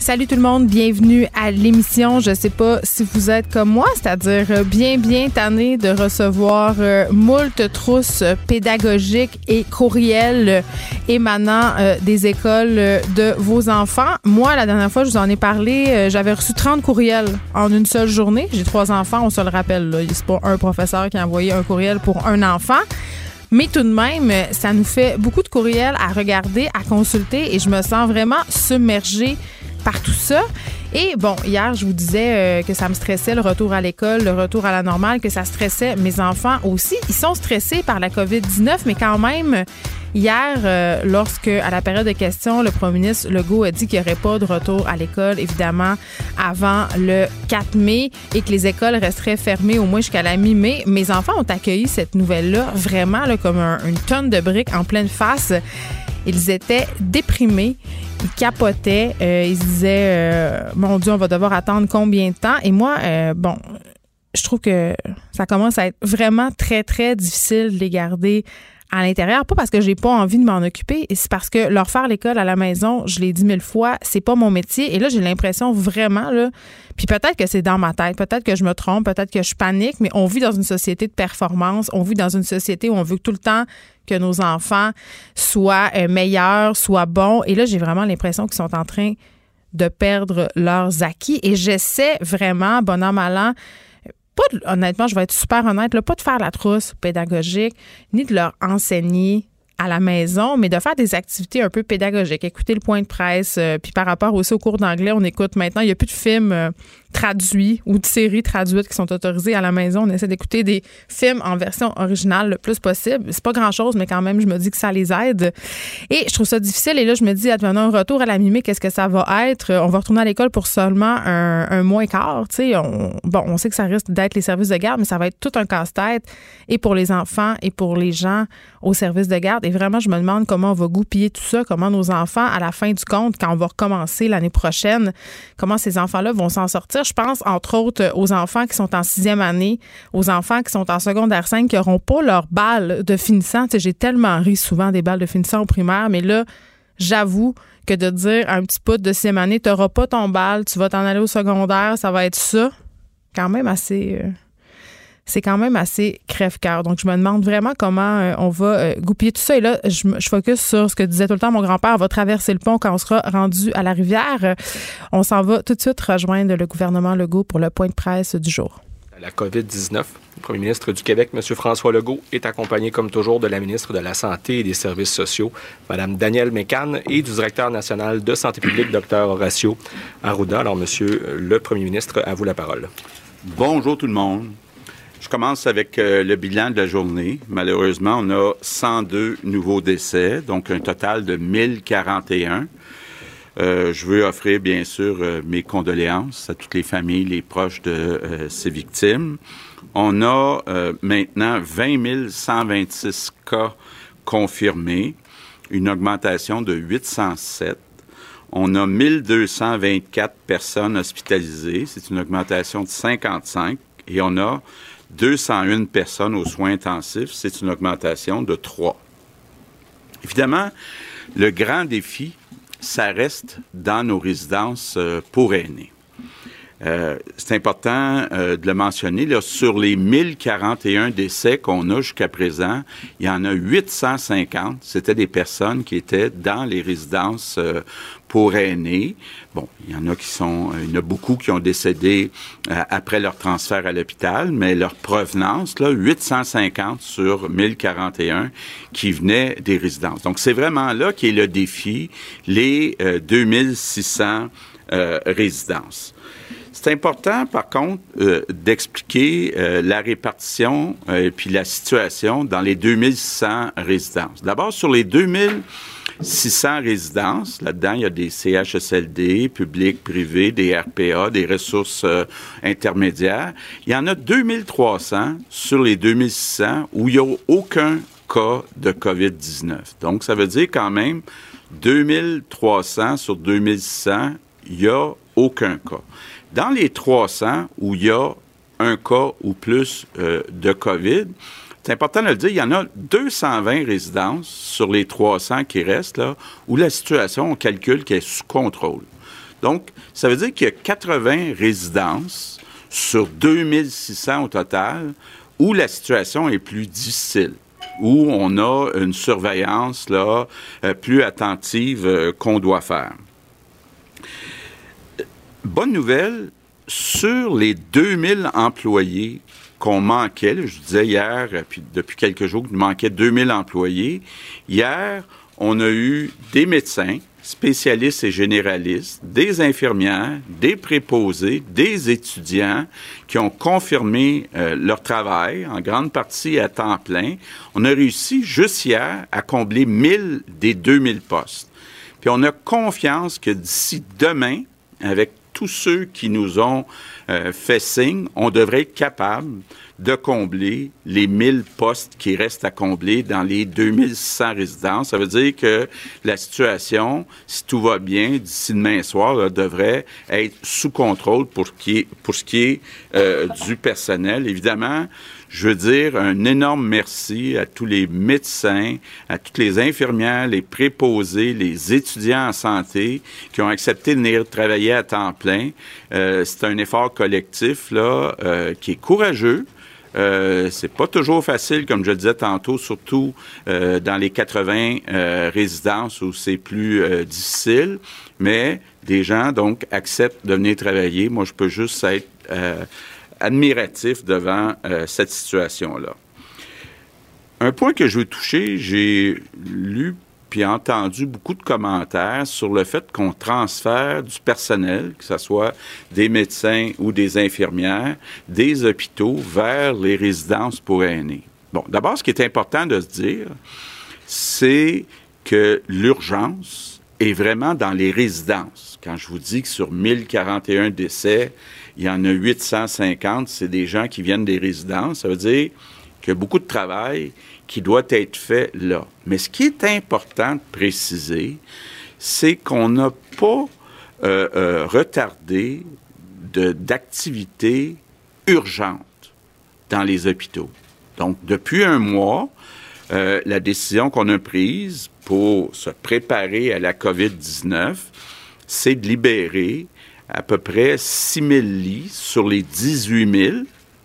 Salut tout le monde, bienvenue à l'émission. Je sais pas si vous êtes comme moi, c'est-à-dire euh, bien bien tanné de recevoir euh, moult trousses pédagogiques et courriels émanant euh, des écoles euh, de vos enfants. Moi, la dernière fois, je vous en ai parlé, j'avais reçu 30 courriels en une seule journée. J'ai trois enfants, on se le rappelle. C'est pas un professeur qui a envoyé un courriel pour un enfant. Mais tout de même, ça nous fait beaucoup de courriels à regarder, à consulter et je me sens vraiment submergée par tout ça. Et bon, hier, je vous disais euh, que ça me stressait le retour à l'école, le retour à la normale, que ça stressait mes enfants aussi. Ils sont stressés par la COVID-19, mais quand même, hier, euh, lorsque, à la période de questions, le premier ministre Legault a dit qu'il n'y aurait pas de retour à l'école, évidemment, avant le 4 mai et que les écoles resteraient fermées au moins jusqu'à la mi-mai, mes enfants ont accueilli cette nouvelle-là vraiment comme un- une tonne de briques en pleine face. Ils étaient déprimés, ils capotaient, euh, ils se disaient euh, Mon Dieu, on va devoir attendre combien de temps? Et moi, euh, bon, je trouve que ça commence à être vraiment très, très difficile de les garder à l'intérieur. Pas parce que j'ai pas envie de m'en occuper, c'est parce que leur faire l'école à la maison, je l'ai dit mille fois, c'est pas mon métier. Et là, j'ai l'impression vraiment, là, puis peut-être que c'est dans ma tête, peut-être que je me trompe, peut-être que je panique, mais on vit dans une société de performance, on vit dans une société où on veut tout le temps que nos enfants soient euh, meilleurs, soient bons. Et là, j'ai vraiment l'impression qu'ils sont en train de perdre leurs acquis. Et j'essaie vraiment, bon an, mal an, pas honnêtement, je vais être super honnête, là, pas de faire la trousse pédagogique, ni de leur enseigner à la maison, mais de faire des activités un peu pédagogiques. Écouter le point de presse, euh, puis par rapport aussi au cours d'anglais, on écoute maintenant, il n'y a plus de films euh, traduits ou de séries traduites qui sont autorisées à la maison. On essaie d'écouter des films en version originale le plus possible. C'est pas grand-chose, mais quand même, je me dis que ça les aide. Et je trouve ça difficile. Et là, je me dis, advenant un retour à la mi qu'est-ce que ça va être? On va retourner à l'école pour seulement un, mois et quart. Bon, on sait que ça risque d'être les services de garde, mais ça va être tout un casse-tête et pour les enfants et pour les gens au service de garde. Et vraiment, je me demande comment on va goupiller tout ça, comment nos enfants, à la fin du compte, quand on va recommencer l'année prochaine, comment ces enfants-là vont s'en sortir. Je pense, entre autres, aux enfants qui sont en sixième année, aux enfants qui sont en secondaire 5, qui n'auront pas leur balle de finissant. J'ai tellement ri souvent des balles de finissant au primaire, mais là, j'avoue que de dire un petit pote de sixième année, tu n'auras pas ton balle, tu vas t'en aller au secondaire, ça va être ça, quand même assez... euh, c'est quand même assez crève-cœur. Donc, je me demande vraiment comment euh, on va euh, goupiller tout ça. Et là, je, me- je focus sur ce que disait tout le temps mon grand-père. On va traverser le pont quand on sera rendu à la rivière. Euh, on s'en va tout de suite rejoindre le gouvernement Legault pour le point de presse du jour. la COVID-19. Le premier ministre du Québec, M. François Legault, est accompagné, comme toujours, de la ministre de la Santé et des Services sociaux, Mme Danielle Mécan, et du directeur national de santé publique, Dr. Horacio Arruda. Alors, Monsieur le premier ministre, à vous la parole. Bonjour tout le monde. Je commence avec euh, le bilan de la journée. Malheureusement, on a 102 nouveaux décès, donc un total de 1041. Euh, je veux offrir, bien sûr, euh, mes condoléances à toutes les familles, les proches de euh, ces victimes. On a maintenant 20 126 cas confirmés, une augmentation de 807. On a 1224 personnes hospitalisées, c'est une augmentation de 55. Et on a 201 personnes aux soins intensifs, c'est une augmentation de 3. Évidemment, le grand défi, ça reste dans nos résidences euh, pour aînés. Euh, c'est important euh, de le mentionner. Sur les 1041 décès qu'on a jusqu'à présent, il y en a 850. C'était des personnes qui étaient dans les résidences euh, pour aînés. Bon, il y en a qui sont, euh, il y en a beaucoup qui ont décédé euh, après leur transfert à l'hôpital, mais leur provenance, là, 850 sur 1041 qui venaient des résidences. Donc, c'est vraiment là qui est le défi, les euh, 2600 euh, résidences. C'est important, par contre, d'expliquer la répartition et puis la situation dans les 2600 résidences. D'abord, sur les 600 résidences. Là-dedans, il y a des CHSLD, publics, privés, des RPA, des ressources euh, intermédiaires. Il y en a 2300 sur les 2600 où il n'y a aucun cas de COVID-19. Donc, ça veut dire quand même 2300 sur 2600, il n'y a aucun cas. Dans les 300 où il y a un cas ou plus euh, de COVID, c'est important de le dire, il y en a 220 résidences sur les 300 qui restent, là, où la situation, on calcule qu'elle est sous contrôle. Donc, ça veut dire qu'il y a 80 résidences sur 2600 au total où la situation est plus difficile où on a une surveillance là, euh, plus attentive euh, qu'on doit faire. Bonne nouvelle, sur les 2000 employés qu'on manquait, je disais hier, puis depuis quelques jours qu'il manquait 2000 employés, hier, on a eu des médecins, spécialistes et généralistes, des infirmières, des préposés, des étudiants qui ont confirmé euh, leur travail, en grande partie à temps plein. On a réussi juste hier à combler 1000 des 2000 postes. Puis on a confiance que d'ici demain, avec tous ceux qui nous ont euh, fait signe, on devrait être capable de combler les 1000 postes qui restent à combler dans les 2600 résidences. Ça veut dire que la situation, si tout va bien, d'ici demain soir, devrait être sous contrôle pour, ce qui est euh, du personnel. Évidemment, je veux dire un énorme merci à tous les médecins, à toutes les infirmières, les préposés, les étudiants en santé qui ont accepté de venir travailler à temps plein. Euh, c'est un effort collectif là euh, qui est courageux. Euh, c'est pas toujours facile, comme je disais tantôt, surtout euh, dans les 80 euh, résidences où c'est plus euh, difficile, mais des gens, donc, acceptent de venir travailler. Moi, je peux juste être admiratif devant cette situation-là. Un point que je veux toucher, j'ai lu puis entendu beaucoup de commentaires sur le fait qu'on transfère du personnel, que ce soit des médecins ou des infirmières, des hôpitaux vers les résidences pour aînés. Bon, d'abord, ce qui est important de se dire, c'est que l'urgence est vraiment dans les résidences. Quand je vous dis que sur 1041 décès, il y en a 850, c'est des gens qui viennent des résidences, ça veut dire qu'il y a beaucoup de travail qui doit être fait là. Mais ce qui est important de préciser, c'est qu'on n'a pas euh, euh, retardé d'activités urgentes dans les hôpitaux. Donc, depuis un mois, euh, la décision qu'on a prise pour se préparer à la COVID-19, c'est de libérer à peu près 6 000 lits sur les 18 000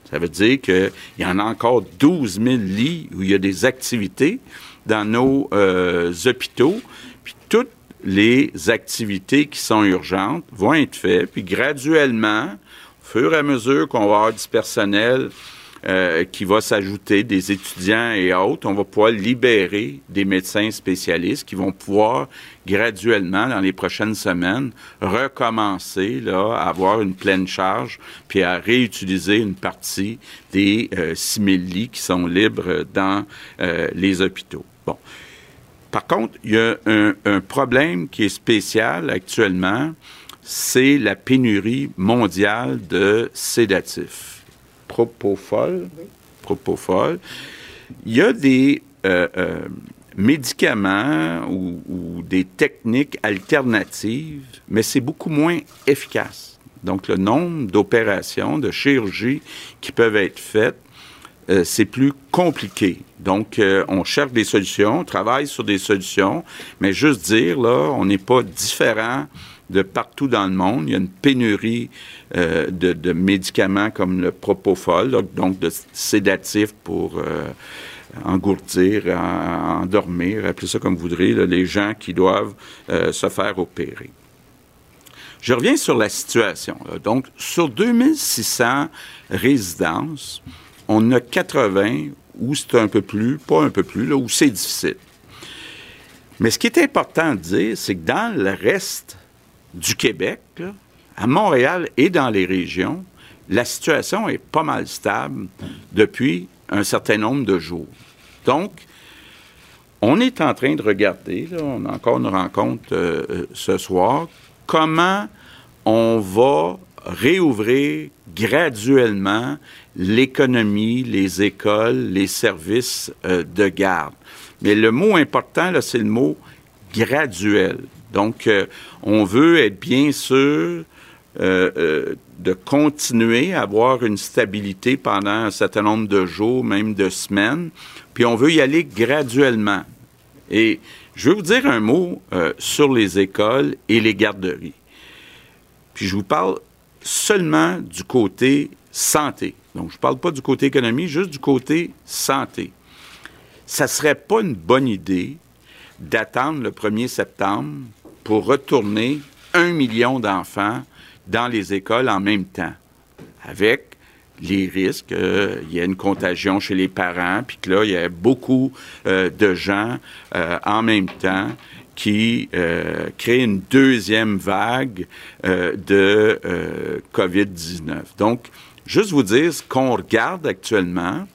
ça veut dire qu'il y en a encore 12 000 lits où il y a des activités dans nos euh, hôpitaux. Puis toutes les activités qui sont urgentes vont être faites. Puis graduellement, au fur et à mesure qu'on va avoir du personnel euh, qui va s'ajouter des étudiants et autres. On va pouvoir libérer des médecins spécialistes qui vont pouvoir graduellement, dans les prochaines semaines, recommencer là, à avoir une pleine charge, puis à réutiliser une partie des euh, 6 000 lits qui sont libres dans euh, les hôpitaux. Bon. Par contre, il y a un problème qui est spécial actuellement, c'est la pénurie mondiale de sédatifs propofol. Propofol. Il y a des euh, euh, médicaments ou, des techniques alternatives, mais c'est beaucoup moins efficace. Donc, le nombre d'opérations, de chirurgies qui peuvent être faites, euh, c'est plus compliqué. Donc, on cherche des solutions, on travaille sur des solutions, mais juste dire, là, on n'est pas différent de partout dans le monde. Il y a une pénurie euh, de, médicaments comme le propofol, donc, de sédatifs pour euh, engourdir, endormir, appelez ça comme vous voudrez, les gens qui doivent euh, se faire opérer. Je reviens sur la situation. Donc, sur 2600 résidences, on a 80 où c'est un peu plus, pas un peu plus, là, où c'est difficile. Mais ce qui est important de dire, c'est que dans le reste du Québec, à Montréal et dans les régions, la situation est pas mal stable depuis un certain nombre de jours. Donc, on est en train de regarder, là, on a encore une rencontre euh, ce soir, comment on va réouvrir graduellement l'économie, les écoles, les services euh, de garde. Mais le mot important, c'est le mot graduel. Donc, euh, on veut être bien sûr euh, de continuer à avoir une stabilité pendant un certain nombre de jours, même de semaines, puis on veut y aller graduellement. Et je veux vous dire un mot sur les écoles et les garderies. Puis je vous parle seulement du côté santé. Donc, je ne parle pas du côté économie, juste du côté santé. Ça ne serait pas une bonne idée d'attendre le 1er septembre pour retourner un million d'enfants dans les écoles en même temps, avec les risques, euh, il y a une contagion chez les parents, puis que là, il y a beaucoup euh, de gens euh, en même temps qui euh, crée une deuxième vague de euh, COVID-19. Donc, juste vous dire, ce qu'on regarde actuellement,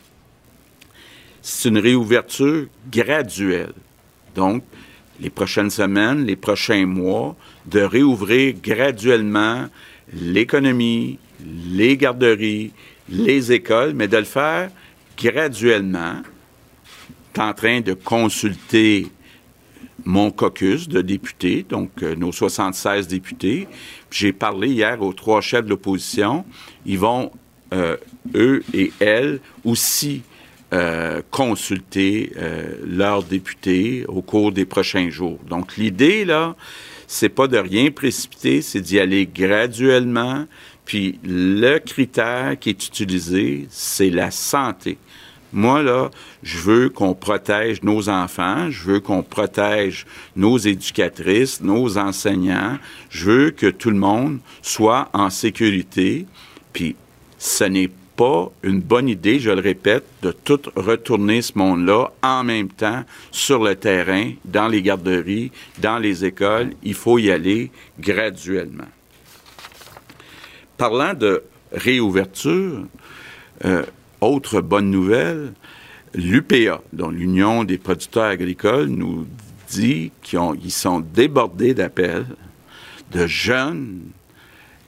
c'est une réouverture graduelle. Donc, les prochaines semaines, les prochains mois, de réouvrir graduellement l'économie, les garderies, les écoles, mais de le faire graduellement. en train de consulter mon caucus de députés, donc euh, nos 76 députés. J'ai parlé hier aux trois chefs de l'opposition. Ils vont, euh, eux et elles, aussi euh, consulter leurs députés au cours des prochains jours. Donc l'idée, là, c'est pas de rien précipiter, c'est d'y aller graduellement. Puis le critère qui est utilisé, c'est la santé. Moi, là, je veux qu'on protège nos enfants, je veux qu'on protège nos éducatrices, nos enseignants, je veux que tout le monde soit en sécurité. Puis, ce n'est pas une bonne idée, je le répète, de tout retourner ce monde-là en même temps sur le terrain, dans les garderies, dans les écoles. Il faut y aller graduellement. Parlant de réouverture, euh, autre bonne nouvelle, l'UPA, dont l'Union des producteurs agricoles, nous dit qu'ils sont débordés d'appels de jeunes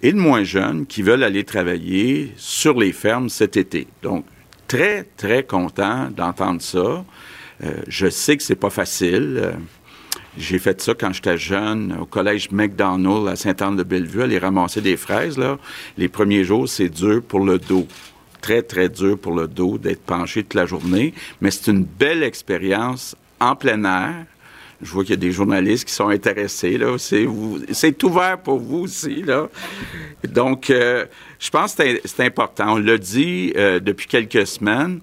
et de moins jeunes qui veulent aller travailler sur les fermes cet été. Donc, très, très content d'entendre ça. Euh, je sais que c'est pas facile. Euh, j'ai fait ça quand j'étais jeune au collège McDonald à Sainte-Anne-de-Bellevue, aller ramasser des fraises. Là. Les premiers jours, c'est dur pour le dos très, très dur pour le dos d'être penché toute la journée, mais c'est une belle expérience en plein air. Je vois qu'il y a des journalistes qui sont intéressés. Là. C'est, ouvert pour vous aussi. Là. Donc, euh, je pense que c'est, important. On l'a dit euh, depuis quelques semaines.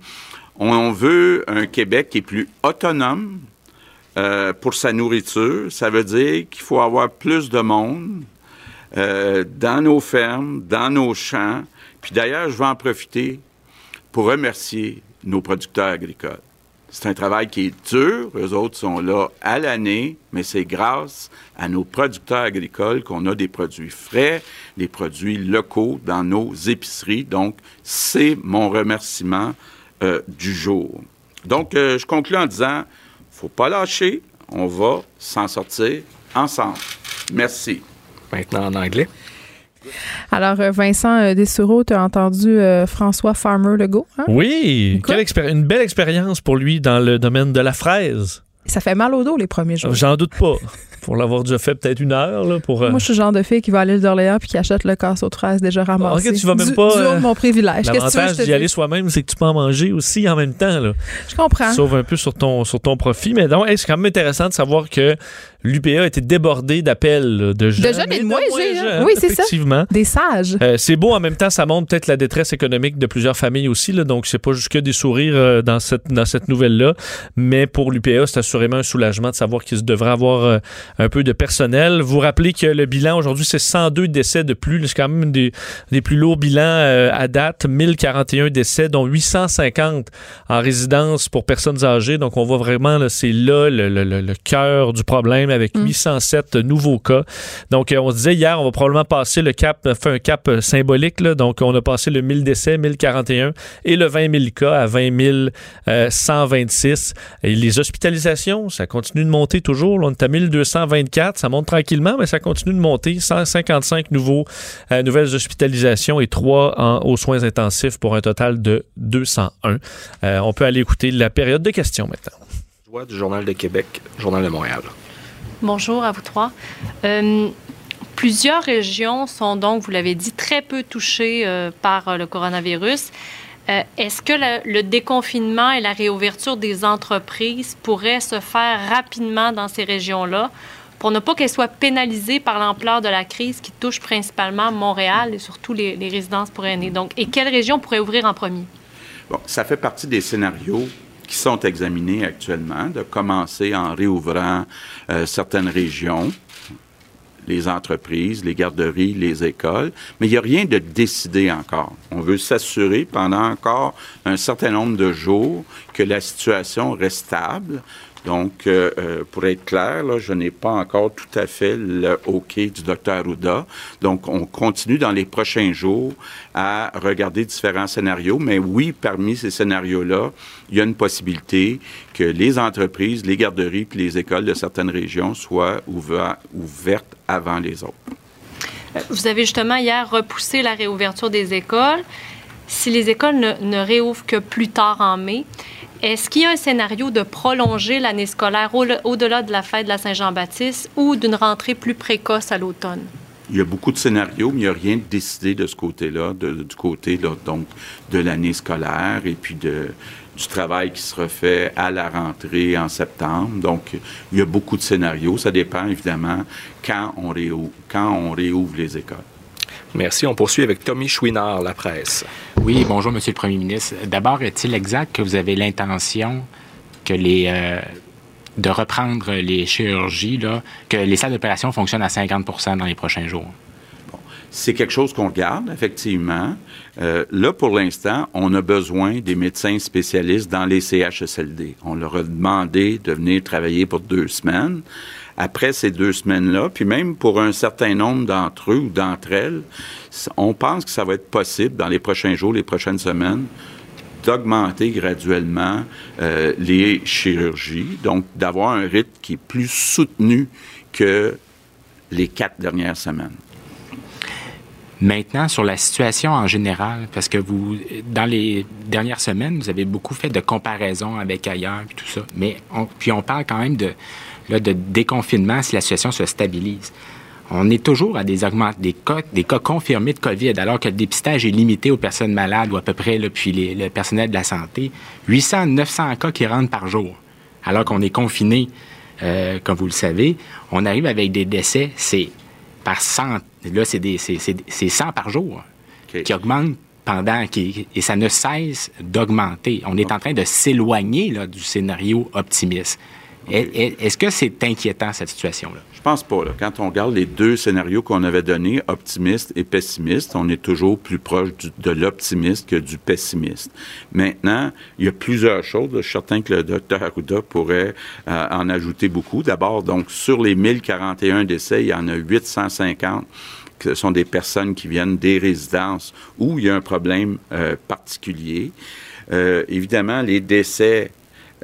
On, veut un Québec qui est plus autonome euh, pour sa nourriture. Ça veut dire qu'il faut avoir plus de monde dans nos fermes, dans nos champs, puis d'ailleurs, je vais en profiter pour remercier nos producteurs agricoles. C'est un travail qui est dur. Eux autres sont là à l'année, mais c'est grâce à nos producteurs agricoles qu'on a des produits frais, des produits locaux dans nos épiceries. Donc, c'est mon remerciement euh, du jour. Donc, euh, je conclue en disant, faut pas lâcher, on va s'en sortir ensemble. Merci. Maintenant en anglais. Alors, euh, Vincent euh, Dessureau, tu as entendu euh, François Farmer Legault. Hein? Oui, une belle expérience pour lui dans le domaine de la fraise. Ça fait mal au dos les premiers jours. J'en doute pas. pour l'avoir déjà fait peut-être une heure. Là, pour, Moi, je suis le genre de fille qui va à l'île d'Orléans puis qui achète le casse aux fraises déjà ramassé. ok, tu vas même pas. mon privilège. L'avantage d'y aller soi-même, c'est que tu peux en manger aussi en même temps. Là. Je comprends. Sauve un peu sur ton, sur ton profit. Mais donc, c'est quand même intéressant de savoir que l'UPA a été débordé d'appels de jeunes. De jeunes et de moins, jeunes. Oui, c'est ça. Des sages. Euh, c'est beau en même temps, ça montre peut-être la détresse économique de plusieurs familles aussi. Là, donc, c'est pas juste que des sourires euh, dans cette, dans cette nouvelle-là. Mais pour l'UPA, c'est assurément un soulagement de savoir qu'il devrait avoir euh, un peu de personnel. Vous rappelez que le bilan aujourd'hui, c'est 102 décès de plus. C'est quand même des, des plus lourds bilans à date. 1041 décès, dont 850 en résidence pour personnes âgées. Donc, on voit vraiment, c'est là le, le, le cœur du problème même avec 807 nouveaux cas. Donc, on se disait hier, on va probablement passer le cap, fait un cap symbolique. Là. Donc, on a passé le 1000 décès, 1041 et le 20 000 cas à 20 126. Et les hospitalisations, ça continue de monter toujours. on est à 1224. Ça monte tranquillement, mais ça continue de monter. 155 nouveaux, nouvelles hospitalisations et 3 en, aux soins intensifs pour un total de 201. Euh, on peut aller écouter la période de questions maintenant. Du Journal de Québec, Journal de Montréal. Bonjour à vous trois. Euh, plusieurs régions sont donc, vous l'avez dit, très peu touchées euh, par le coronavirus. Est-ce que le, déconfinement et la réouverture des entreprises pourraient se faire rapidement dans ces régions-là pour ne pas qu'elles soient pénalisées par l'ampleur de la crise qui touche principalement Montréal et surtout les, résidences pour aînés? Donc, et quelle région pourrait ouvrir en premier? Bon, ça fait partie des scénarios qui sont examinés actuellement, de commencer en réouvrant euh, certaines régions, les entreprises, les garderies, les écoles, mais il n'y a rien de décidé encore. On veut s'assurer pendant encore un certain nombre de jours que la situation reste stable, donc, euh, euh, pour être clair, je n'ai pas encore tout à fait le OK du docteur Arruda. Donc, on continue dans les prochains jours à regarder différents scénarios. Mais oui, parmi ces scénarios-là, il y a une possibilité que les entreprises, les garderies et les écoles de certaines régions soient ouvertes avant les autres. Vous avez justement hier repoussé la réouverture des écoles. Si les écoles ne réouvrent que plus tard en mai, est-ce qu'il y a un scénario de prolonger l'année scolaire au-delà de la fête de la Saint-Jean-Baptiste ou d'une rentrée plus précoce à l'automne? Il y a beaucoup de scénarios, mais il n'y a rien de décidé de ce côté-là, du côté de l'année scolaire et puis du travail qui sera fait à la rentrée en septembre. Donc, il y a beaucoup de scénarios. Ça dépend évidemment quand on réouvre les écoles. Merci. On poursuit avec Tommy Chouinard, la presse. Oui, bonjour, Monsieur le Premier ministre. D'abord, est-il exact que vous avez l'intention que les euh, de reprendre les chirurgies, là, que les salles d'opération fonctionnent à 50% dans les prochains jours? C'est quelque chose qu'on regarde, effectivement. Euh, là, pour l'instant, on a besoin des médecins spécialistes dans les CHSLD. On leur a demandé de venir travailler pour deux semaines après ces deux semaines-là, puis même pour un certain nombre d'entre eux ou d'entre elles, on pense que ça va être possible dans les prochains jours, les prochaines semaines, d'augmenter graduellement euh, les chirurgies, donc d'avoir un rythme qui est plus soutenu que les quatre dernières semaines. Maintenant, sur la situation en général, parce que vous, dans les dernières semaines, vous avez beaucoup fait de comparaisons avec ailleurs et tout ça, mais puis on parle quand même de de déconfinement si la situation se stabilise. On est toujours à des, des, cas, des cas confirmés de COVID, alors que le dépistage est limité aux personnes malades ou à peu près, là, puis le personnel de la santé. 800, 900 cas qui rentrent par jour, alors qu'on est confiné, euh, comme vous le savez. On arrive avec des décès, c'est par 100, là, c'est 100 par jour qui augmentent pendant, et ça ne cesse d'augmenter. On est en train de s'éloigner du scénario optimiste. Est-ce que c'est inquiétant, cette situation-là? Je pense pas. Quand on regarde les deux scénarios qu'on avait donnés, optimiste et pessimiste, on est toujours plus proche de l'optimiste que du pessimiste. Maintenant, il y a plusieurs choses. Je suis certain que le docteur Arruda pourrait euh, en ajouter beaucoup. D'abord, donc, sur les 1041 décès, il y en a 850 ce sont des personnes qui viennent des résidences où il y a un problème euh, particulier. Euh, évidemment, les décès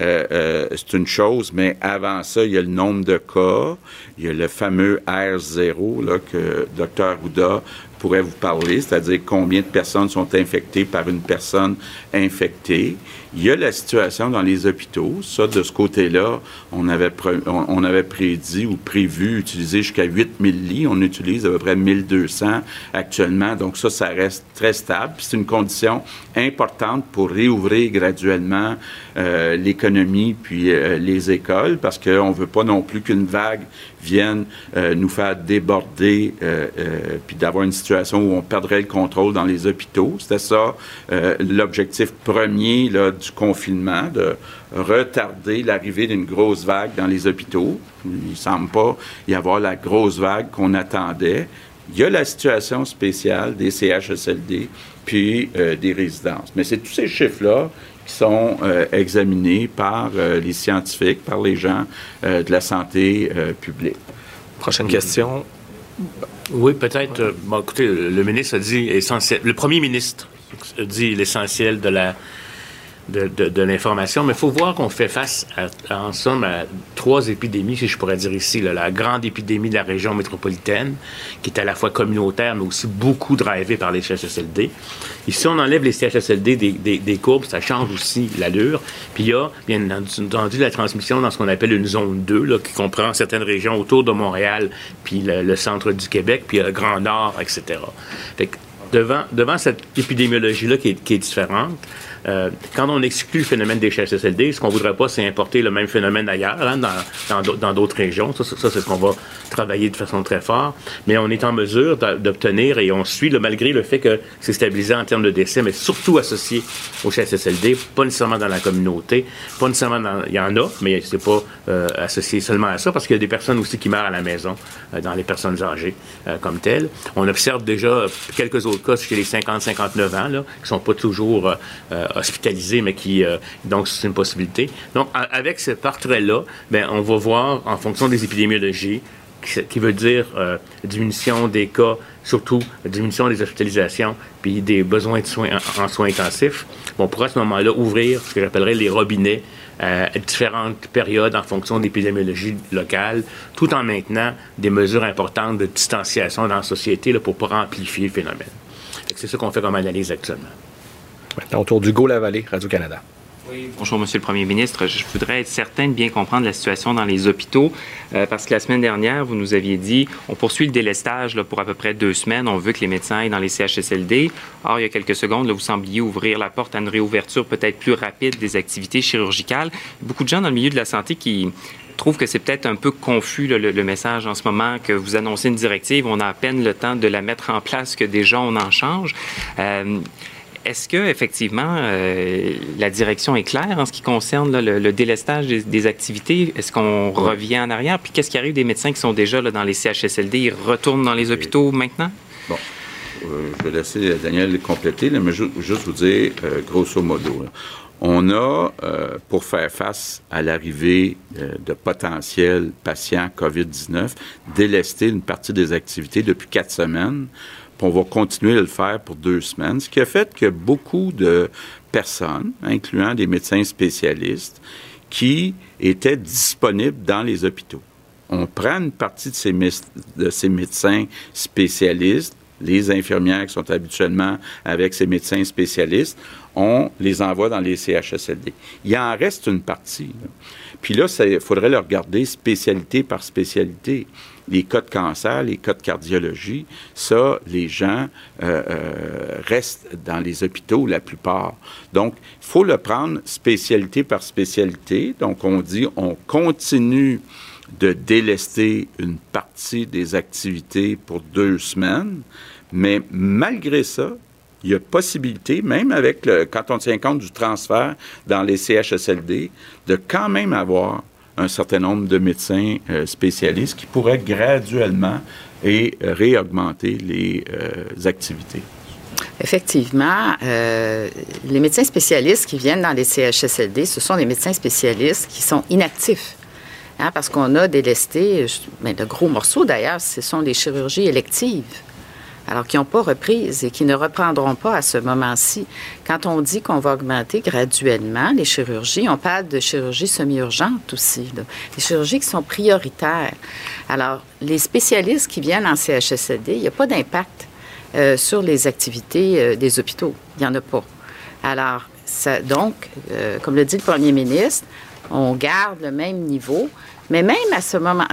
euh, euh, c'est une chose, mais avant ça, il y a le nombre de cas, il y a le fameux R0 là, que Dr. Houda pourrait vous parler, c'est-à-dire combien de personnes sont infectées par une personne infectée. Il y a la situation dans les hôpitaux. Ça, de ce côté-là, on avait, on, avait prédit ou prévu utiliser jusqu'à 8000 lits. On utilise à peu près 1200 actuellement. Donc ça, ça reste très stable. C'est une condition importante pour réouvrir graduellement euh, l'économie puis euh, les écoles parce qu'on ne veut pas non plus qu'une vague vienne euh, nous faire déborder puis d'avoir une situation où on perdrait le contrôle dans les hôpitaux. C'était ça l'objectif premier du confinement, de retarder l'arrivée d'une grosse vague dans les hôpitaux. Il ne semble pas y avoir la grosse vague qu'on attendait. Il y a la situation spéciale des CHSLD, puis euh, des résidences. Mais c'est tous ces chiffres-là qui sont euh, examinés par euh, les scientifiques, par les gens de la santé publique. Prochaine question. Oui, peut-être. bon, écoutez, le ministre a dit essentiel. Le premier ministre a dit l'essentiel de la de, l'information, mais il faut voir qu'on fait face, en somme, à trois épidémies, si je pourrais dire ici. la grande épidémie de la région métropolitaine, qui est à la fois communautaire, mais aussi beaucoup drivée par les CHSLD. Ici, on enlève les CHSLD des, des, courbes, ça change aussi l'allure. Puis il y a, bien entendu, la transmission dans ce qu'on appelle une zone 2, là, qui comprend certaines régions autour de Montréal, puis le, centre du Québec, puis le Grand Nord, etc. Fait devant, devant cette épidémiologie-là qui qui est différente, euh, quand on exclut le phénomène des CHSLD, ce qu'on voudrait pas, c'est importer le même phénomène ailleurs, hein, dans d'autres régions. Ça, c'est ce qu'on va travailler de façon très forte. Mais on est en mesure d'obtenir, et on suit, malgré le fait que c'est stabilisé en termes de décès, mais surtout associé aux CHSLD, pas nécessairement dans la communauté, pas nécessairement dans... Il y en a, mais c'est pas euh, associé seulement à ça, parce qu'il y a des personnes aussi qui meurent à la maison, euh, dans les personnes âgées comme telles. On observe déjà quelques autres cas chez les 50-59 ans, là, qui sont pas toujours hospitalisés, mais qui euh, donc c'est une possibilité. Donc avec ce portrait-là, ben on va voir en fonction des épidémiologies, qui veut dire euh, diminution des cas, surtout diminution des hospitalisations, puis des besoins de soins en, soins intensifs. on pourra à ce moment-là ouvrir ce que j'appellerais les robinets à différentes périodes en fonction de l'épidémiologie locale, tout en maintenant des mesures importantes de distanciation dans la société là, pour pas amplifier le phénomène. C'est ça qu'on fait comme analyse actuellement. Maintenant, autour d'Hugo Lavallée, Radio-Canada. Oui, bonjour, Monsieur le Premier ministre. Je voudrais être certain de bien comprendre la situation dans les hôpitaux, euh, parce que la semaine dernière, vous nous aviez dit, on poursuit le délestage là, pour à peu près deux semaines. On veut que les médecins aillent dans les CHSLD. Or, il y a quelques secondes, vous sembliez ouvrir la porte à une réouverture peut-être plus rapide des activités chirurgicales. Beaucoup de gens dans le milieu de la santé qui trouvent que c'est peut-être un peu confus le, message en ce moment que vous annoncez une directive, on a à peine le temps de la mettre en place que déjà on en change. Euh, est-ce que effectivement euh, la direction est claire en ce qui concerne le, délestage des, activités? Est-ce qu'on revient en arrière? Puis qu'est-ce qui arrive des médecins qui sont déjà là, dans les CHSLD Ils retournent dans les hôpitaux maintenant? Bon, euh, je vais laisser Daniel compléter, mais je, juste vous dire euh, grosso modo. On a, pour faire face à l'arrivée de potentiels patients COVID-19, délesté une partie des activités depuis quatre semaines on va continuer à le faire pour deux semaines, ce qui a fait que beaucoup de personnes, incluant des médecins spécialistes, qui étaient disponibles dans les hôpitaux. On prend une partie de ces, de ces médecins spécialistes, les infirmières qui sont habituellement avec ces médecins spécialistes, on les envoie dans les CHSLD. Il en reste une partie. Puis là, il faudrait le regarder spécialité par spécialité les cas de cancer, les cas de cardiologie, ça, les gens euh, euh, restent dans les hôpitaux la plupart. Donc, il faut le prendre spécialité par spécialité. Donc, on dit, on continue de délester une partie des activités pour deux semaines, mais malgré ça, il y a possibilité, même avec le, quand on tient compte du transfert dans les CHSLD, de quand même avoir un certain nombre de médecins euh, spécialistes qui pourraient graduellement et euh, réaugmenter les euh, activités. Effectivement, les médecins spécialistes qui viennent dans les CHSLD, ce sont des médecins spécialistes qui sont inactifs. Hein, parce qu'on a délesté, mais de gros morceaux d'ailleurs, ce sont les chirurgies électives alors qui n'ont pas reprise et qui ne reprendront pas à ce moment-ci. Quand on dit qu'on va augmenter graduellement les chirurgies, on parle de chirurgies semi-urgentes aussi, des chirurgies qui sont prioritaires. Alors, les spécialistes qui viennent en CHSLD, il n'y a pas d'impact euh, sur les activités euh, des hôpitaux. Il n'y en a pas. Alors, ça, donc, euh, comme le dit le premier ministre, on garde le même niveau, mais même à ce moment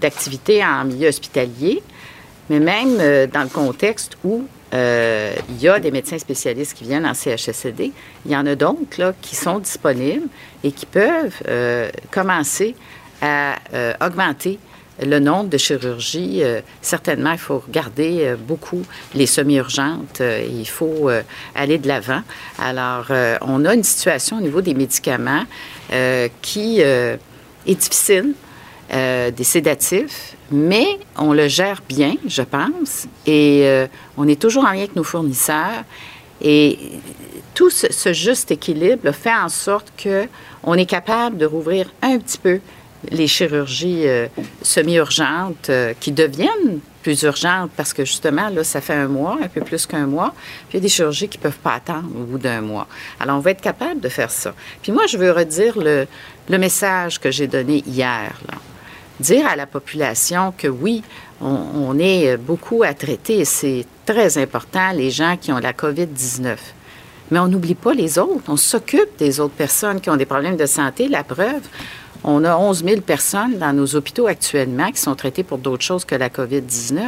d'activité en milieu hospitalier, mais même euh, dans le contexte où euh, il y a des médecins spécialistes qui viennent en CHSCD, il y en a d'autres là, qui sont disponibles et qui peuvent euh, commencer à augmenter le nombre de chirurgies. certainement, il faut regarder beaucoup les semi-urgentes. il faut aller de l'avant. Alors, on a une situation au niveau des médicaments qui est difficile des sédatifs, mais on le gère bien, je pense, et euh, on est toujours en lien avec nos fournisseurs. Et tout ce, juste équilibre fait en sorte que on est capable de rouvrir un petit peu les chirurgies euh, semi-urgentes euh, qui deviennent plus urgentes parce que justement, là, ça fait un mois, un peu plus qu'un mois. Puis il y a des chirurgies qui ne peuvent pas attendre au bout d'un mois. Alors, on va être capable de faire ça. Puis moi, je veux redire le, message que j'ai donné hier. Dire à la population que oui, on, est beaucoup à traiter. C'est très important, les gens qui ont la COVID-19. Mais on n'oublie pas les autres. On s'occupe des autres personnes qui ont des problèmes de santé. La preuve, on a 11 000 personnes dans nos hôpitaux actuellement qui sont traitées pour d'autres choses que la COVID-19.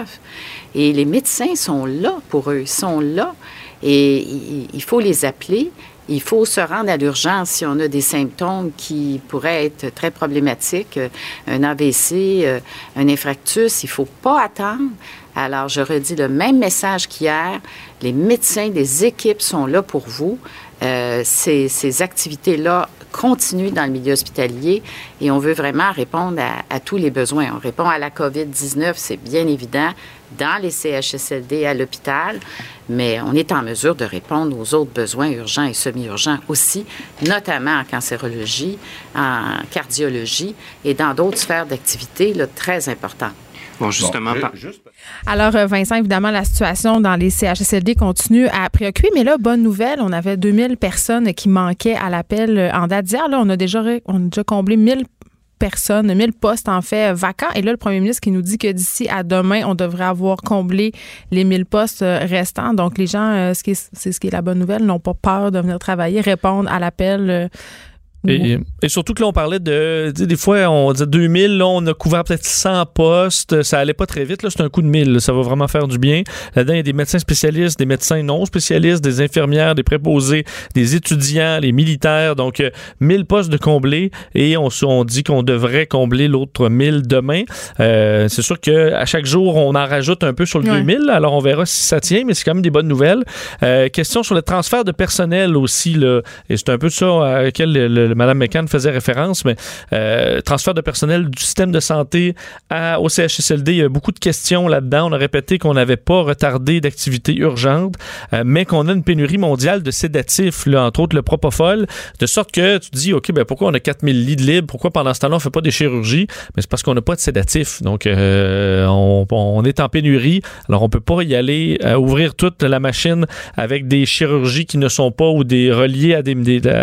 Et les médecins sont là pour eux. Sont là. Et il faut les appeler. Il faut se rendre à l'urgence si on a des symptômes qui pourraient être très problématiques, un AVC, euh, un infarctus. Il ne faut pas attendre. Alors, je redis le même message qu'hier. Les médecins, les équipes sont là pour vous. Euh, ces, activités-là continuent dans le milieu hospitalier et on veut vraiment répondre à, à tous les besoins. On répond à la COVID-19, c'est bien évident, dans les CHSLD à l'hôpital, mais on est en mesure de répondre aux autres besoins urgents et semi-urgents aussi, notamment en cancérologie, en cardiologie et dans d'autres sphères d'activité très importantes. Bon, justement, Bon, juste- Alors, euh, Vincent, évidemment, la situation dans les CHSLD continue à préoccuper, mais là, bonne nouvelle, on avait 2000 personnes qui manquaient à l'appel euh, en date d'hier. Là, on a déjà, on a déjà comblé 1000 personnes, 1000 postes en fait vacants. Et là, le premier ministre qui nous dit que d'ici à demain, on devrait avoir comblé les 1000 postes euh, restants. Donc, les gens, ce qui est- c'est ce qui est la bonne nouvelle, n'ont pas peur de venir travailler, répondre à l'appel. Euh, Et, et surtout que là, on parlait de. Des fois, on disait 2000, là, on a couvert peut-être 100 postes. Ça allait pas très vite. Là, c'est un coup de 1000. là. Ça va vraiment faire du bien. Là-dedans, il y a des médecins spécialistes, des médecins non spécialistes, des infirmières, des préposés, des étudiants, les militaires. Donc, euh, 1000 postes de combler. Et on, dit qu'on devrait combler l'autre 1000 demain. Euh, c'est sûr qu'à chaque jour, on en rajoute un peu sur le Ouais. 2000. Alors, on verra si ça tient, mais c'est quand même des bonnes nouvelles. Euh, question sur le transfert de personnel aussi. Là, et c'est un peu ça à laquelle le, le Mme McCann faisait référence, mais euh, transfert de personnel du système de santé au CHSLD, il y a beaucoup de questions là-dedans. On a répété qu'on n'avait pas retardé d'activités urgentes, euh, mais qu'on a une pénurie mondiale de sédatifs, entre autres le propofol, de sorte que tu te dis, OK, ben pourquoi on a 4000 lits de libres? Pourquoi pendant ce temps-là, on fait pas des chirurgies? Mais c'est parce qu'on n'a pas de sédatifs. Donc, euh, on, est en pénurie. Alors, on peut pas y aller euh, ouvrir toute la machine avec des chirurgies qui ne sont pas ou des reliées à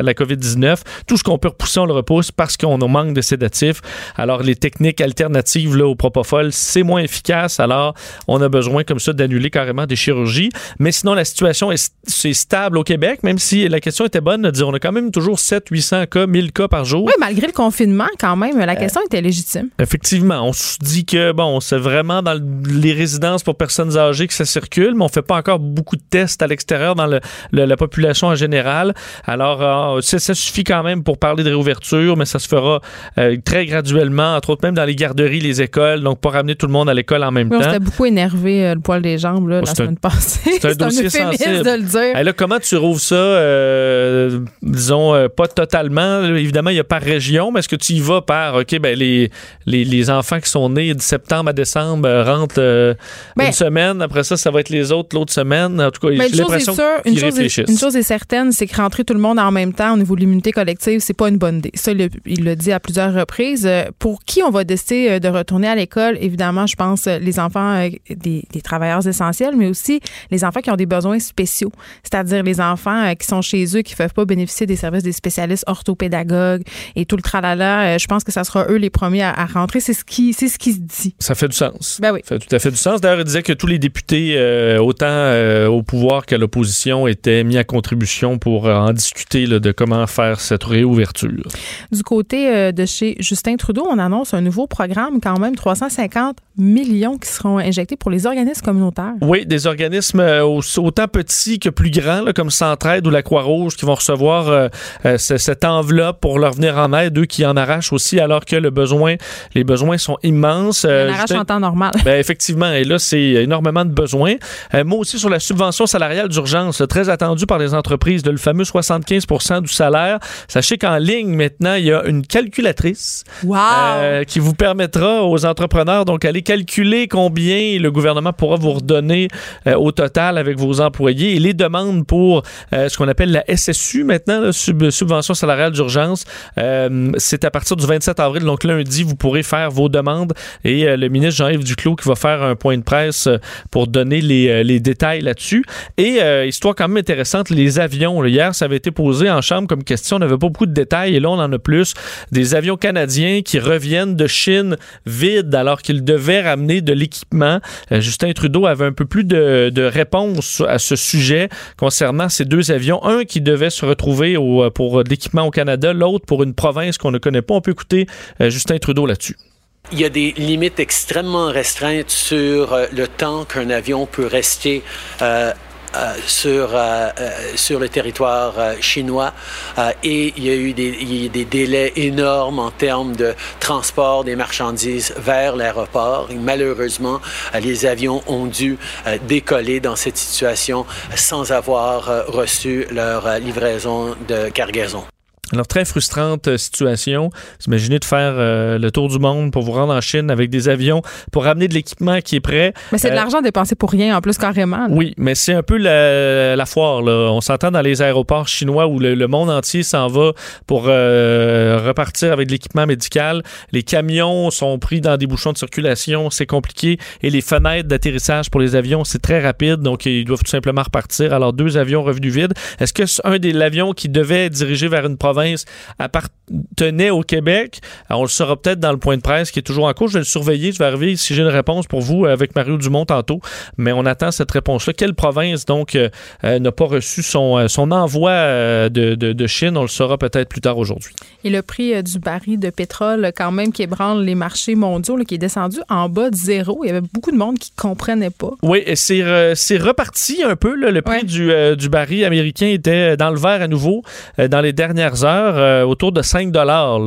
la COVID-19. Tout ce qu'on peut repousser, on le repousse parce qu'on manque de sédatifs. Alors, les techniques alternatives là, au propofol, c'est moins efficace. Alors, on a besoin comme ça d'annuler carrément des chirurgies. Mais sinon, la situation est, stable au Québec, même si la question était bonne de dire on a quand même toujours 7 800 cas, 1000 cas par jour. Oui, malgré le confinement, quand même, la question était légitime. Effectivement, on se dit que bon, c'est vraiment dans le- les résidences pour personnes âgées que ça circule, mais on fait pas encore beaucoup de tests à l'extérieur dans le- le- la population en général. Alors, euh, ça, ça suffit quand même pour parler de réouverture, mais ça se fera euh, très graduellement, entre autres même dans les garderies, les écoles, donc pas ramener tout le monde à l'école en même Oui, on temps. s'était beaucoup énervé, euh, le poil des jambes, là, Oh, la un- semaine passée. c'est un dossier sensible. de le dire. Hey, là, comment tu rouvres ça? euh, disons, pas totalement. Évidemment, il y a par région, mais est-ce que tu y vas par, OK, ben, les, les, les enfants qui sont nés de septembre à décembre rentrent Ben- une semaine. Après ça, ça va être les autres l'autre semaine. En tout cas, Mais j'ai l'impression qu'ils est, réfléchissent. une chose est certaine, c'est que rentrer tout le monde en même temps au niveau de l'immunité collective, c'est pas une bonne idée. Ça, il, l'a dit à plusieurs reprises. Euh, Pour qui on va décider euh, de retourner à l'école? Évidemment, je pense euh, les enfants des, des travailleurs essentiels, mais aussi les enfants qui ont des besoins spéciaux, c'est-à-dire les enfants qui sont chez eux, qui ne peuvent pas bénéficier des services des spécialistes orthopédagogues et tout le tralala. Je pense que ça sera eux les premiers à, à rentrer. C'est ce qui, c'est ce qui se dit. Ça fait du sens. Ben oui. Ça fait tout à fait du sens. D'ailleurs, il disait que tous les députés, euh, autant euh, au pouvoir qu'à l'opposition, étaient mis à contribution pour euh, en discuter là, de comment faire cette réouverture. Du côté euh, de chez Justin Trudeau, on annonce un nouveau programme, quand même 350 millions qui seront injectés pour les organismes communautaires. Oui, des organismes euh, au- autant petits que plus grands, là, comme Centraide ou la Croix-Rouge, qui vont recevoir euh, euh, ce- cette enveloppe pour leur venir en aide, eux qui en arrachent aussi, alors que le besoin, les besoins sont immenses. Euh, arrache en temps normal. ben, effectivement, et là, c'est énormément de besoins. Mot aussi sur la subvention salariale d'urgence, très attendue par les entreprises, de le fameux 75% du salaire. Sachez qu'en ligne, maintenant, il y a une calculatrice Wow! euh, qui vous permettra aux entrepreneurs, donc, aller calculer combien le gouvernement pourra vous redonner euh, au total avec vos employés et les demandes pour euh, ce qu'on appelle la SSU maintenant, la sub- subvention salariale d'urgence. C'est à partir du 27 avril, donc lundi, vous pourrez faire vos demandes et le ministre Jean-Yves Duclos qui va faire un point de presse pour donner les, les détails là-dessus. Et histoire quand même intéressante, les avions. là, hier, ça avait été posé en chambre comme question. On n'avait pas beaucoup de détails et là, on en a plus. Des avions canadiens qui reviennent de Chine vides alors qu'ils devaient ramener de l'équipement. Euh, Justin Trudeau avait un peu plus de, de réponses à ce sujet concernant ces deux avions. Un qui devait se retrouver au- pour de l'équipement au Canada, l'autre pour une province qu'on ne connaît pas. On peut écouter euh, Justin Trudeau là-dessus. Il y a des limites extrêmement restreintes sur euh, le temps qu'un avion peut rester euh, euh, sur, euh, euh, sur le territoire euh, chinois Euh, et il y a eu des, y a des délais énormes en termes de transport des marchandises vers l'aéroport. Malheureusement, euh, les avions ont dû euh, décoller dans cette situation sans avoir euh, reçu leur euh, livraison de cargaison. Alors, très frustrante euh, situation. Vous Imaginez de faire euh, le tour du monde pour vous rendre en Chine avec des avions pour ramener de l'équipement qui est prêt. Mais c'est de Euh, l'argent dépensé pour rien, en plus, carrément. là. Oui, mais c'est un peu la, la foire. Là. On s'entend dans les aéroports chinois où le, le monde entier s'en va pour euh, repartir avec de l'équipement médical. Les camions sont pris dans des bouchons de circulation, c'est compliqué. Et les fenêtres d'atterrissage pour les avions, c'est très rapide, donc ils doivent tout simplement repartir. Alors, deux avions revenus vides. Est-ce que un des l'avion qui devait diriger vers une province appartenait au Québec? Alors, on le saura peut-être dans le point de presse qui est toujours en cours. Je vais le surveiller. Je vais arriver si j'ai une réponse pour vous avec Mario Dumont tantôt. Mais on attend cette réponse-là. Quelle province, donc, euh, euh, n'a pas reçu son, euh, son envoi euh, de, de- de Chine? On le saura peut-être plus tard aujourd'hui. Et le prix euh, du baril de pétrole, quand même, qui ébranle les marchés mondiaux, là, qui est descendu en bas de zéro. Il y avait beaucoup de monde qui ne comprenait pas. Oui, c'est euh, c'est reparti un peu. là. Le prix Ouais. du, euh, du baril américain était dans le vert à nouveau euh, dans les dernières heures, euh, autour de 5 dollars.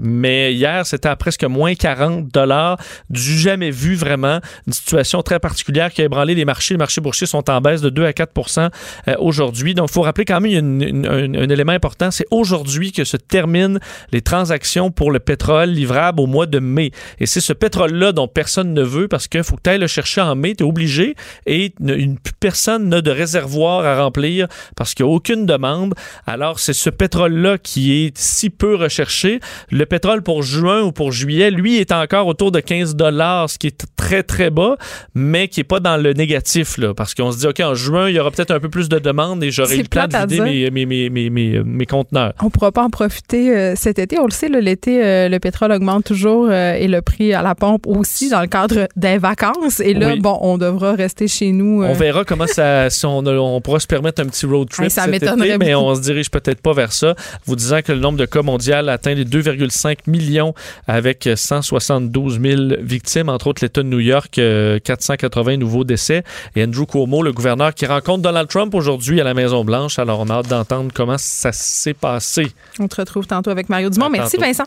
mais hier, c'était à presque moins 40 dollars. Du jamais vu vraiment. Une situation très particulière qui a ébranlé les marchés. Les marchés boursiers sont en baisse de 2 à 4% euh, aujourd'hui. Donc, il faut rappeler quand même, a une- une- un, élément important. C'est aujourd'hui que se terminent les transactions pour le pétrole livrable au mois de mai. Et c'est ce pétrole-là dont personne ne veut parce qu'il faut que tu ailles le chercher en mai, tu es obligé et ne- une, personne n'a de réservoir à remplir parce qu'il n'y a aucune demande. Alors, c'est ce pétrole-là qui est si peu recherché. Le pétrole pour juin ou pour juillet, lui, est encore autour de 15 dollars, ce qui est très, très bas, mais qui n'est pas dans le négatif, là, parce qu'on se dit, OK, en juin, il y aura peut-être un peu plus de demandes et j'aurai le temps de vider mes, mes, mes, mes, mes, mes conteneurs. On ne pourra pas en profiter euh, cet été. On le sait, là, l'été, euh, le pétrole augmente toujours euh, et le prix à la pompe aussi dans le cadre des vacances. Et là, Oui. bon, on devra rester chez nous. On verra comment ça, si on, on pourra se permettre un petit road trip Hey, ça cet été, mais on se dirige peut-être pas vers ça. Vous disant que le nombre de cas mondial atteint les 2,5 millions avec 172 000 victimes, entre autres l'État de New York, euh, 480 nouveaux décès. Et Andrew Cuomo, le gouverneur, qui rencontre Donald Trump aujourd'hui à la Maison-Blanche. Alors, on a hâte d'entendre comment ça s'est passé. On te retrouve tantôt avec Mario Dumont. À Merci, tantôt. Vincent.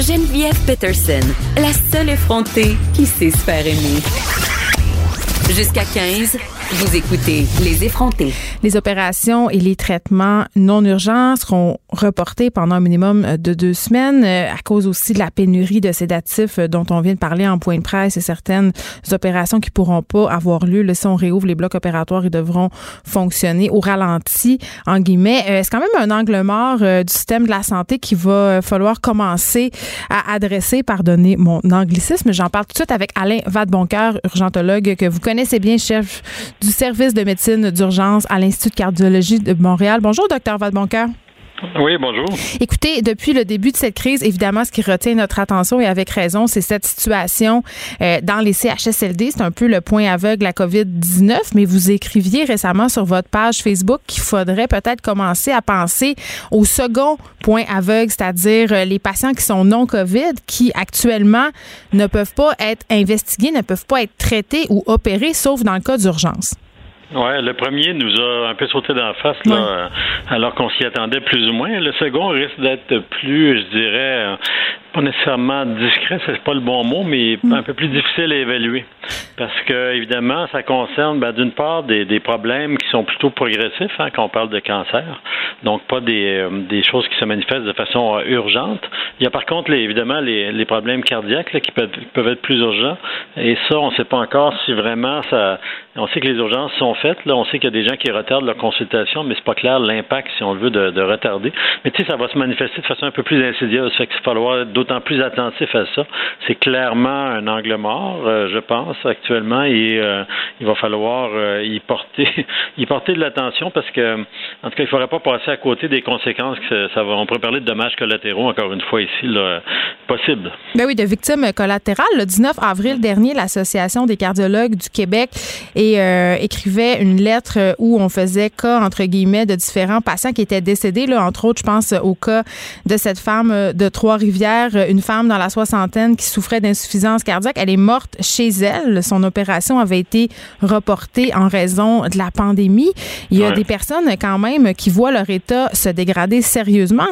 Geneviève Peterson, la seule effrontée qui sait se faire aimer. Jusqu'à 15, vous écoutez Les effrontés. Les opérations et les traitements non urgents seront reportés pendant un minimum de deux semaines euh, à cause aussi de la pénurie de sédatifs euh, dont on vient de parler en point de presse et certaines opérations qui pourront pas avoir lieu. Là, si on réouvre les blocs opératoires, ils devront fonctionner au ralenti, en guillemets. Euh, C'est quand même un angle mort du système de la santé qu'il va falloir commencer à adresser. Pardonnez mon anglicisme. J'en parle tout de suite avec Alain Vadeboncoeur, urgentologue que vous connaissez bien, chef du service de médecine d'urgence à l'Institut de cardiologie de Montréal. Bonjour, docteur Vadeboncoeur. Oui, bonjour. Écoutez, depuis le début de cette crise, évidemment, ce qui retient notre attention et avec raison, c'est cette situation euh, dans les CHSLD. C'est un peu le point aveugle la COVID-19, mais vous écriviez récemment sur votre page Facebook qu'il faudrait peut-être commencer à penser au second point aveugle, c'est-à-dire euh, les patients qui sont non COVID, qui actuellement ne peuvent pas être investigués, ne peuvent pas être traités ou opérés, sauf dans le cas d'urgence. Ouais, le premier nous a un peu sauté dans la face, là, euh, alors qu'on s'y attendait plus ou moins. Le second risque d'être plus, je dirais, pas nécessairement discret, c'est pas le bon mot, mais Mm. un peu plus difficile à évaluer. Parce que, évidemment, ça concerne, ben, d'une part, des, des problèmes qui sont plutôt progressifs, hein, quand on parle de cancer. Donc, pas des, euh, des choses qui se manifestent de façon euh, urgente. Il y a par contre, les, évidemment, les, les problèmes cardiaques là, qui peuvent, peuvent être plus urgents. Et ça, on ne sait pas encore si vraiment ça. On sait que les urgences sont faites. Là, on sait qu'il y a des gens qui retardent leur consultation, mais c'est pas clair l'impact, si on le veut, de, de retarder. Mais tu sais, ça va se manifester de façon un peu plus insidieuse. Fait qu'il va falloir être d'autant plus attentif à ça. C'est clairement un angle mort, euh, je pense, actuellement, et euh, il va falloir euh, y porter y porter de l'attention parce que, en tout cas, il ne faudrait pas passer à côté des conséquences que ça, va. On pourrait parler de dommages collatéraux, encore une fois, ici, possible. Ben oui, de victimes collatérales. Le 19 avril dernier, l'Association des cardiologues du Québec écrivait une lettre où on faisait cas, entre guillemets, de différents patients qui étaient décédés. Là, entre autres, je pense au cas de cette femme de Trois-Rivières, une femme dans la soixantaine qui souffrait d'insuffisance cardiaque. Elle est morte chez elle. Son opération avait été reportée en raison de la pandémie. Il y a Ouais. des personnes quand même qui voient leur état se dégrader sérieusement.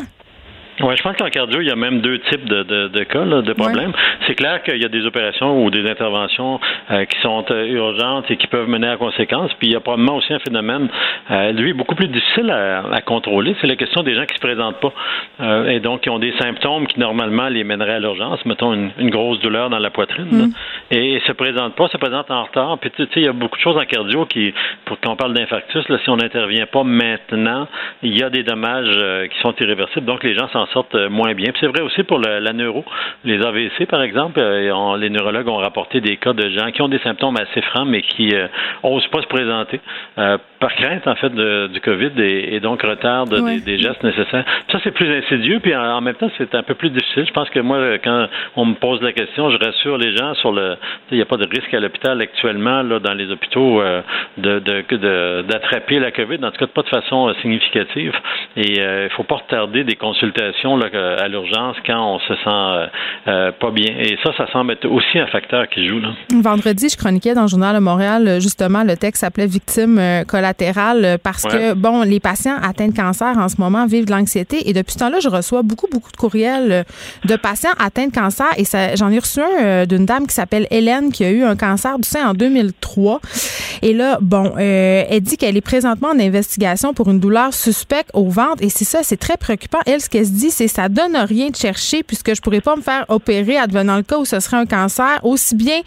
Oui, je pense qu'en cardio, il y a même deux types de, de, de cas, là, de problèmes. C'est clair qu'il y a des opérations ou des interventions euh, qui sont euh, urgentes et qui peuvent mener à conséquences. Puis il y a probablement aussi un phénomène, euh, lui, beaucoup plus difficile à, à contrôler. C'est la question des gens qui se présentent pas et donc qui ont des symptômes qui normalement les mèneraient à l'urgence, mettons une, une grosse douleur dans la poitrine, là, et se présentent pas, se présentent en retard. Puis tu sais, il y a beaucoup de choses en cardio qui, pour quand on parle d'infarctus, si on n'intervient pas maintenant, il y a des dommages qui sont irréversibles. Donc les gens s'en sortent euh, moins bien. Puis c'est vrai aussi pour le- la neuro. Les AVC, par exemple, euh, on- les neurologues ont rapporté des cas de gens qui ont des symptômes assez francs, mais qui euh, osent pas se présenter euh, par crainte, en fait, de- du COVID et, et donc retardent Ouais. des, des gestes nécessaires. Ça, c'est plus insidieux, puis en, en même temps, c'est un peu plus difficile. Je pense que moi, euh, quand on me pose la question, je rassure les gens sur le... Il n'y a pas de risque à l'hôpital actuellement, là, dans les hôpitaux, euh, de- de- que de- d'attraper la COVID, en tout cas pas de façon euh, significative. Et euh, il faut pas retarder des consultations là, à l'urgence quand on se sent euh, euh, pas bien. Et ça, ça semble être aussi un facteur qui joue. Là. Vendredi, je chroniquais dans le Journal de Montréal, justement, le texte s'appelait Victime euh, collatérale parce Ouais. que, bon, les patients atteints de cancer en ce moment vivent de l'anxiété et depuis ce temps-là, je reçois beaucoup, beaucoup de courriels de patients atteints de cancer et j'en ai reçu un d'une dame qui s'appelle Hélène qui a eu un cancer du sein en 2003. Et là, bon, euh, elle dit qu'elle est présentement en investigation pour une douleur suspecte au ventre et c'est ça, c'est très préoccupant. Elle, ce qu'elle se dit, c'est ça donne rien de chercher puisque je pourrais pas me faire opérer advenant le cas où ce serait un cancer, aussi bien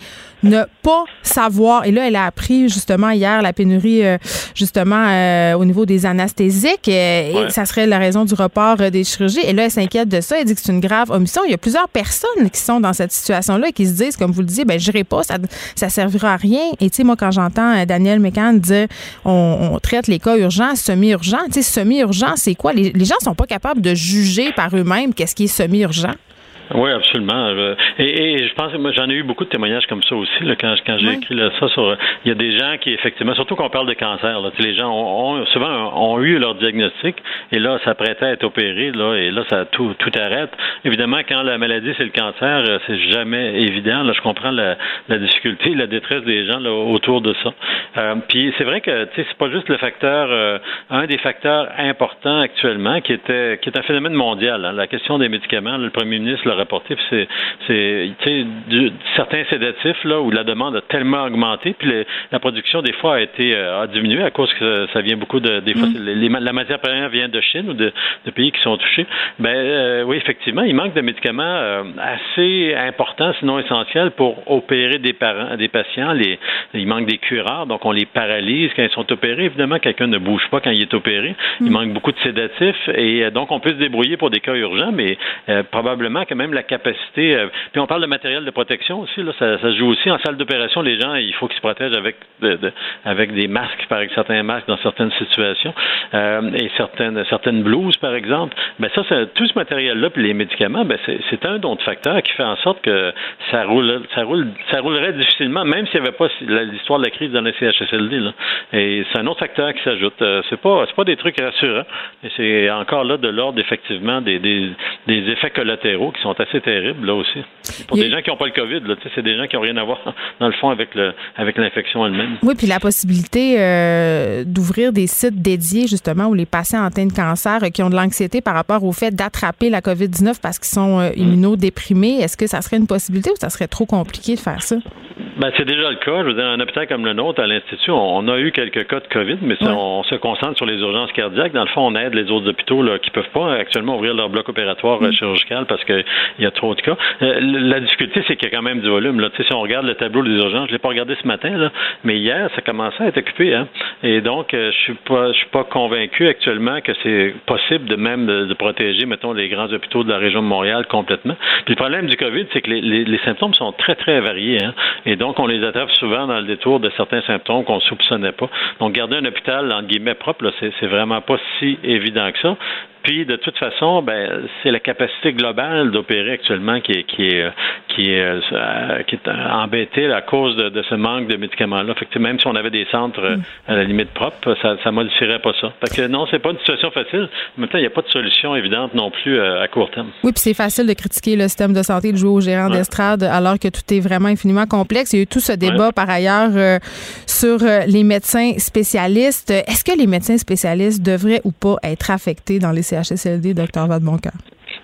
ne pas savoir. Et là, elle a appris justement hier la pénurie euh, justement euh, au niveau des anesthésiques et Ouais. ça serait la raison du report euh, des chirurgies. Et là, elle s'inquiète de ça. Elle dit que c'est une grave omission. Il y a plusieurs personnes qui sont dans cette situation-là et qui se disent, comme vous le disiez, ben j'irai pas, ça ça servira à rien. Et tu sais, moi, quand j'entends Daniel Mécan dire on, on traite les cas urgents, semi-urgents, tu sais, semi-urgent, c'est quoi? Les, les gens sont pas capables de juger par eux-mêmes qu'est-ce qui est semi-urgent? Oui, absolument. Euh, Et, et je pense que moi j'en ai eu beaucoup de témoignages comme ça aussi là, quand, quand j'ai Oui. écrit là, ça sur. Il y a des gens qui effectivement, surtout quand on parle de cancer, là, les gens ont, ont- souvent ont eu leur diagnostic et là ça prêtait à être opéré là et là ça tout tout arrête. Évidemment, quand la maladie c'est le cancer, euh, c'est jamais évident. Là, je comprends la, la difficulté, la détresse des gens là, autour de ça. Euh, puis c'est vrai que tu sais c'est pas juste le facteur, euh, un des facteurs importants actuellement qui était qui est un phénomène mondial. hein, la question des médicaments, le premier ministre puis c'est c'est du- certains sédatifs là où la demande a tellement augmenté, puis le- la production des fois a été euh, a diminué à cause que ça vient beaucoup de des fois les- les- la matière première vient de Chine ou de, de pays qui sont touchés. Ben euh, oui effectivement il manque de médicaments euh, assez importants sinon essentiels pour opérer des parents des patients. Les il manque des cureurs donc on les paralyse quand ils sont opérés. Évidemment quelqu'un ne bouge pas quand il est opéré. Il manque beaucoup de sédatifs et euh, donc on peut se débrouiller pour des cas urgents, mais probablement que même la capacité. euh, puis on parle de matériel de protection aussi. Là, ça, ça se joue aussi en salle d'opération. Les gens, il faut qu'ils se protègent avec de- de- avec des masques, par exemple, certains masques dans certaines situations euh, et certaines certaines blouses, par exemple. Ben ça, tout ce matériel-là, puis les médicaments, ben c'est un d'autres facteurs qui fait en sorte que ça roule, ça roule, ça roulerait difficilement, même s'il n'y avait pas l'histoire de la crise dans les CHSLD. Et c'est un autre facteur qui s'ajoute. Euh, c'est pas pas des trucs rassurants. Et c'est encore là de l'ordre effectivement des, des effets collatéraux qui sont sont assez terribles, là aussi. Pour des gens qui n'ont pas le COVID, là, c'est des gens qui n'ont rien à voir, dans le fond, avec le avec l'infection elle-même. Oui, puis la possibilité euh, d'ouvrir des sites dédiés, justement, où les patients atteints de cancer euh, qui ont de l'anxiété par rapport au fait d'attraper la COVID-19 parce qu'ils sont euh, immunodéprimés, est-ce que ça serait une possibilité ou ça serait trop compliqué de faire ça? Ben, c'est déjà le cas. Je veux dire, un hôpital comme le nôtre, à l'Institut, on, a eu quelques cas de COVID, mais on se concentre sur les urgences cardiaques. Dans le fond, on aide les autres hôpitaux là, qui peuvent pas actuellement ouvrir leur bloc opératoire mm. chirurgical parce qu'il y a trop de cas. la difficulté, c'est qu'il y a quand même du volume. Là. si on regarde le tableau des urgences, je l'ai pas regardé ce matin, là, mais hier, ça commençait à être occupé. Hein? Et donc, euh, je suis pas, je suis pas convaincu actuellement que c'est possible de même de, protéger, mettons, les grands hôpitaux de la région de Montréal complètement. Puis le problème du COVID, c'est que les, symptômes sont très, très variés. Hein? Et donc, on les attrape souvent dans le détour de certains symptômes qu'on soupçonnait pas. Donc, garder un hôpital, entre guillemets, propre, c'est vraiment pas si évident que ça. Puis de toute façon, ben, c'est la capacité globale d'opérer actuellement qui est qui est qui est, euh, qui est embêtée à cause de, ce manque de médicaments-là. Fait que même si on avait des centres euh, mm. à la limite propre, ça ça modifierait pas ça. Fait que non, c'est pas une situation facile. En même temps, il n'y a pas de solution évidente non plus euh, à court terme. Oui, puis c'est facile de critiquer le système de santé, de jouer au gérant d'estrade, alors que tout est vraiment infiniment complexe. Il y a eu tout ce débat par ailleurs sur les médecins spécialistes. Est-ce que les médecins spécialistes devraient ou pas être affectés dans les CHSLD, docteur Vadeboncoeur?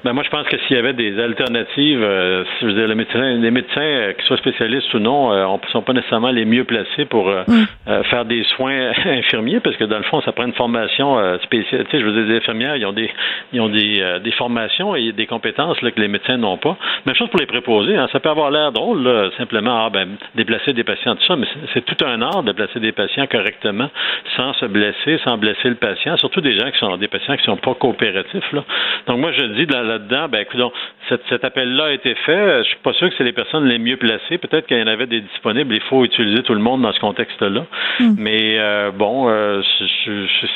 Ben moi, je pense que s'il y avait des alternatives, euh, je veux dire, les médecins, les médecins euh, qu'ils soient spécialistes ou non, euh, ne sont pas nécessairement les mieux placés pour mm. faire des soins infirmiers, parce que dans le fond, ça prend une formation spéciale. Tu sais, je veux dire, les infirmières, ils ont des, ils ont des, des formations et des compétences là, que les médecins n'ont pas. Même chose pour les préposés. Hein, ça peut avoir l'air drôle, là, simplement, ah, ben, déplacer des patients, tout ça, mais c'est tout un art de placer des patients correctement, sans se blesser, sans blesser le patient, surtout des gens qui sont des patients qui sont pas coopératifs. Là. Donc moi, je dis dans là-dedans, ben écoute, cet, cet appel-là a été fait. Je suis pas sûr que c'est les personnes les mieux placées. Peut-être qu'il y en avait des disponibles. Il faut utiliser tout le monde dans ce contexte-là. Hmm. Mais euh, bon, euh,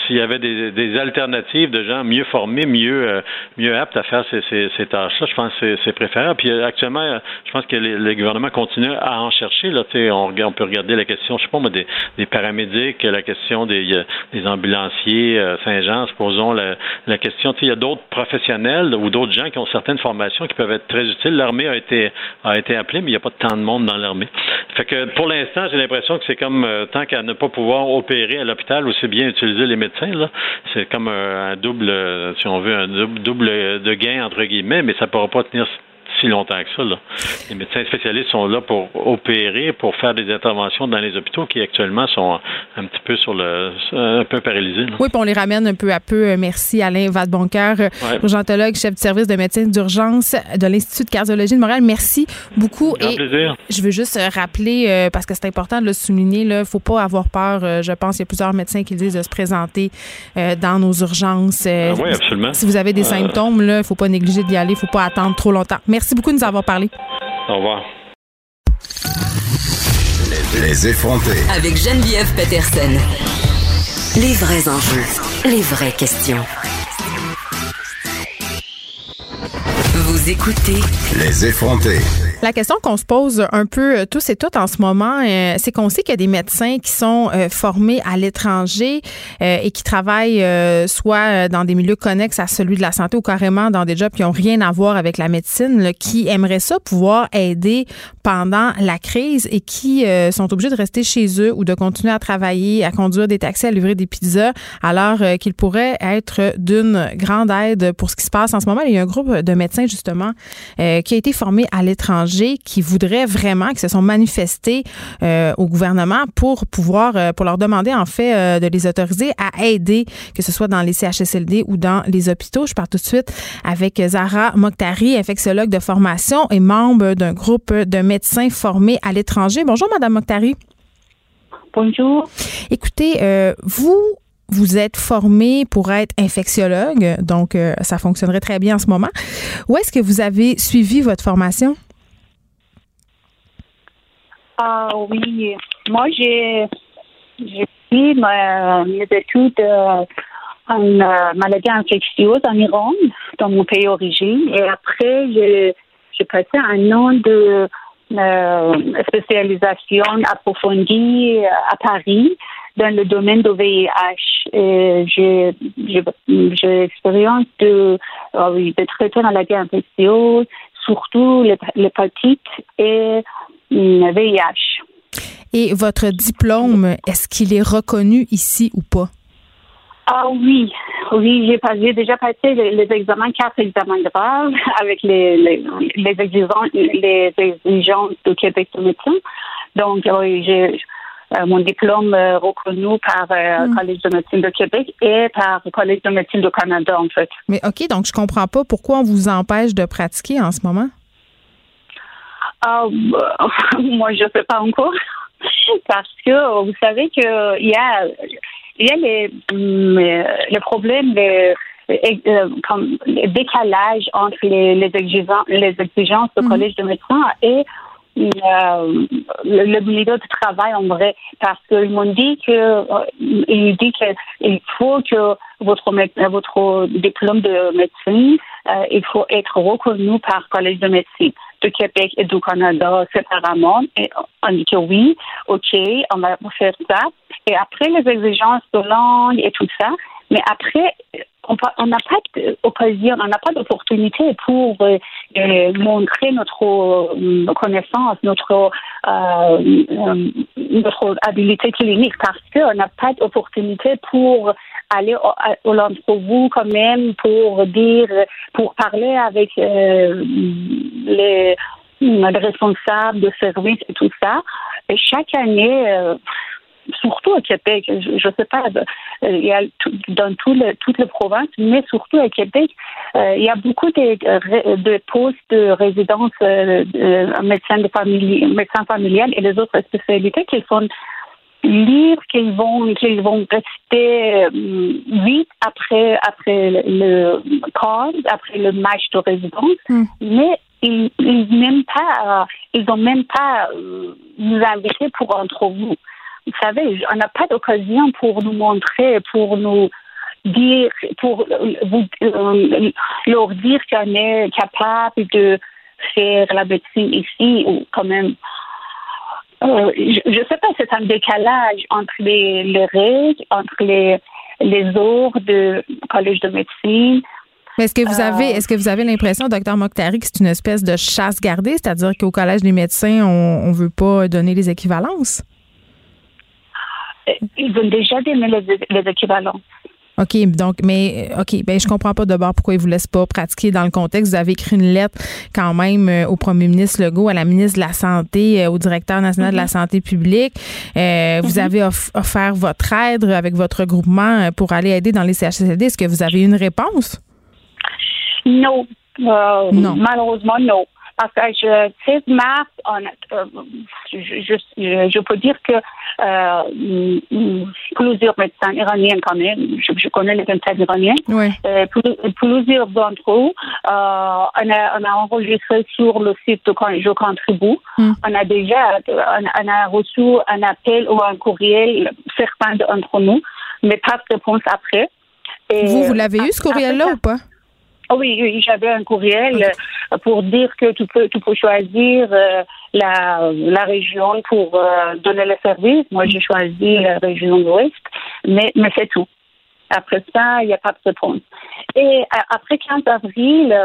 s'il y avait des, alternatives de gens mieux formés, mieux euh, mieux aptes à faire ces, ces, tâches-là, je pense que c'est préférable. Puis actuellement, je pense que les, gouvernements continuent à en chercher. Là, on, on peut regarder la question, je sais pas moi, des, des paramédics, la question des, des ambulanciers Saint-Jean, supposons la, la question. Il y a d'autres professionnels ou d'autres d'autres gens qui ont certaines formations qui peuvent être très utiles. L'armée a été a été appelée, mais il n'y a pas tant de monde dans l'armée. Fait pour l'instant, j'ai l'impression que c'est comme euh, tant qu'à ne pas pouvoir opérer à l'hôpital, aussi bien utiliser les médecins. Là, c'est comme un, double, euh, si on veut, un double, double de gain entre guillemets, mais ça ne pourra pas tenir si longtemps que ça. Là. Les médecins spécialistes sont là pour opérer, pour faire des interventions dans les hôpitaux qui actuellement sont un petit peu sur le un peu paralysés. Oui, puis on les ramène un peu à peu. Euh, merci Alain Vadeboncoeur, ouais. urgentologue, chef de service de médecine d'urgence de l'Institut de cardiologie de Montréal. Merci beaucoup. Et plaisir. je veux juste rappeler, euh, parce que c'est important de le souligner, il ne faut pas avoir peur. Euh, je pense qu'il y a plusieurs médecins qui disent de se présenter dans nos urgences. Ah oui, absolument. Si vous avez des symptômes, il ne faut pas négliger d'y aller. Il ne faut pas attendre trop longtemps. Merci Merci beaucoup de nous avoir parlé. Au revoir. Les effrontés. Avec Geneviève Peterson. Les vrais enjeux. Les vraies questions. Vous écoutez. Les effrontés. La question qu'on se pose un peu euh, tous et toutes en ce moment, euh, c'est qu'on sait qu'il y a des médecins qui sont euh, formés à l'étranger et qui travaillent soit dans des milieux connexes à celui de la santé ou carrément dans des jobs qui n'ont rien à voir avec la médecine, qui aimeraient ça pouvoir aider pendant la crise et qui sont obligés de rester chez eux ou de continuer à travailler, à conduire des taxis, à livrer des pizzas, alors qu'ils pourraient être d'une grande aide pour ce qui se passe en ce moment. Il y a un groupe de médecins justement qui a été formé à l'étranger qui voudraient vraiment, qui se sont manifestés euh, au gouvernement pour pouvoir, euh, pour leur demander en fait euh, de les autoriser à aider, que ce soit dans les CHSLD ou dans les hôpitaux. Je pars tout de suite avec Zara Mokhtari, infectiologue de formation et membre d'un groupe de médecins formés à l'étranger. Bonjour, Madame Mokhtari. Bonjour. Écoutez, vous, vous êtes formé pour être infectiologue, donc ça fonctionnerait très bien en ce moment. Où est-ce que vous avez suivi votre formation? Ah oui, moi j'ai fait mes études euh, en euh, maladie infectieuse en Iran, dans mon pays d'origine, et après j'ai passé un an de euh, spécialisation approfondie à Paris dans le domaine de VIH. J'ai expérience de, oh oui, de traiter la maladie infectieuse, surtout l'hépatite et VIH. Et votre diplôme, est-ce qu'il est reconnu ici ou pas? Ah oui, oui, j'ai déjà passé les, examens, quatre examens de base avec les, les, les exigences, les exigences du Québec de médecin. Donc, oui, j'ai euh, mon diplôme euh, reconnu par le mm. Collège de médecine de Québec et par le Collège de médecine du Canada, en fait. Mais OK, donc je comprends pas pourquoi on vous empêche de pratiquer en ce moment? Ah, bah, moi, je ne sais pas encore. Parce que vous savez qu'il y a, il y a les, le problème de comme le décalage entre les, les exigences, les exigences du mm. Collège de médecins et euh, le, le, milieu de travail en vrai parce qu'ils m'ont dit que euh, il dit qu'il faut que votre votre diplôme de médecine euh, il faut être reconnu par collège de médecine du Québec et du Canada séparément et on dit que oui ok on va faire ça. Et après les exigences de langue et tout ça mais après, on n'a pas on n'a pas d'opportunité pour euh, euh, montrer notre euh, connaissance, notre notre habilité clinique parce qu'on n'a pas d'opportunité pour aller au, l'entrevue quand même pour dire, pour parler avec les, les responsables de service et tout ça. Et chaque année, surtout au Québec, je ne sais pas, euh, dans tout le, toutes les provinces, mais surtout au Québec, euh, il y a beaucoup de, de postes de résidence euh, médecins de famille, médecins familial et les autres spécialités qui sont libres, qu'ils vont qu'ils vont rester vite après après le corps, après le match de résidence, hmm. mais ils, ils même pas ils ont même pas nous invité pour entre vous vous savez, on n'a pas d'occasion pour nous montrer, pour nous dire, pour vous, euh, leur dire qu'on est capable de faire la médecine ici, ou quand même. Euh, je ne sais pas, c'est un décalage entre les, les règles, entre les, les ordres du collège de médecine, est-ce que vous avez, est-ce que vous avez l'impression, docteur Mokhtari, que c'est une espèce de chasse gardée, c'est-à-dire qu'au collège des médecins, on ne veut pas donner les équivalences? Ils ont déjà donné les, équivalents. OK, donc, mais, OK, ben, je comprends pas d'abord pourquoi ils vous laissent pas pratiquer dans le contexte. Vous avez écrit une lettre quand même euh, au premier ministre Legault, à la ministre de la Santé, euh, au directeur national de la mm-hmm. santé publique. Euh, vous mm-hmm. avez offert votre aide avec votre groupement pour aller aider dans les CHSLD. Est-ce que vous avez une réponse? Non. non. Malheureusement, non. Parce que je, 16 mars, on, euh, je, je, peux dire que euh, plusieurs médecins iraniens quand même, je, connais les médecins iraniens, euh, plusieurs d'entre eux, euh, on, a, on a enregistré sur le site de Je contribue. Hmm. On a déjà on, a reçu un appel ou un courriel, certains d'entre nous, mais pas de réponse après. vous, vous l'avez eu ce courriel-là ou pas? Ah oui, j'avais un courriel euh, pour dire que tu peux, tu peux choisir euh, la, la région pour euh, donner le service. Moi, j'ai choisi la région de l'Ouest, mais, mais c'est tout. Après ça, il n'y a pas de réponse. Et après 15 avril,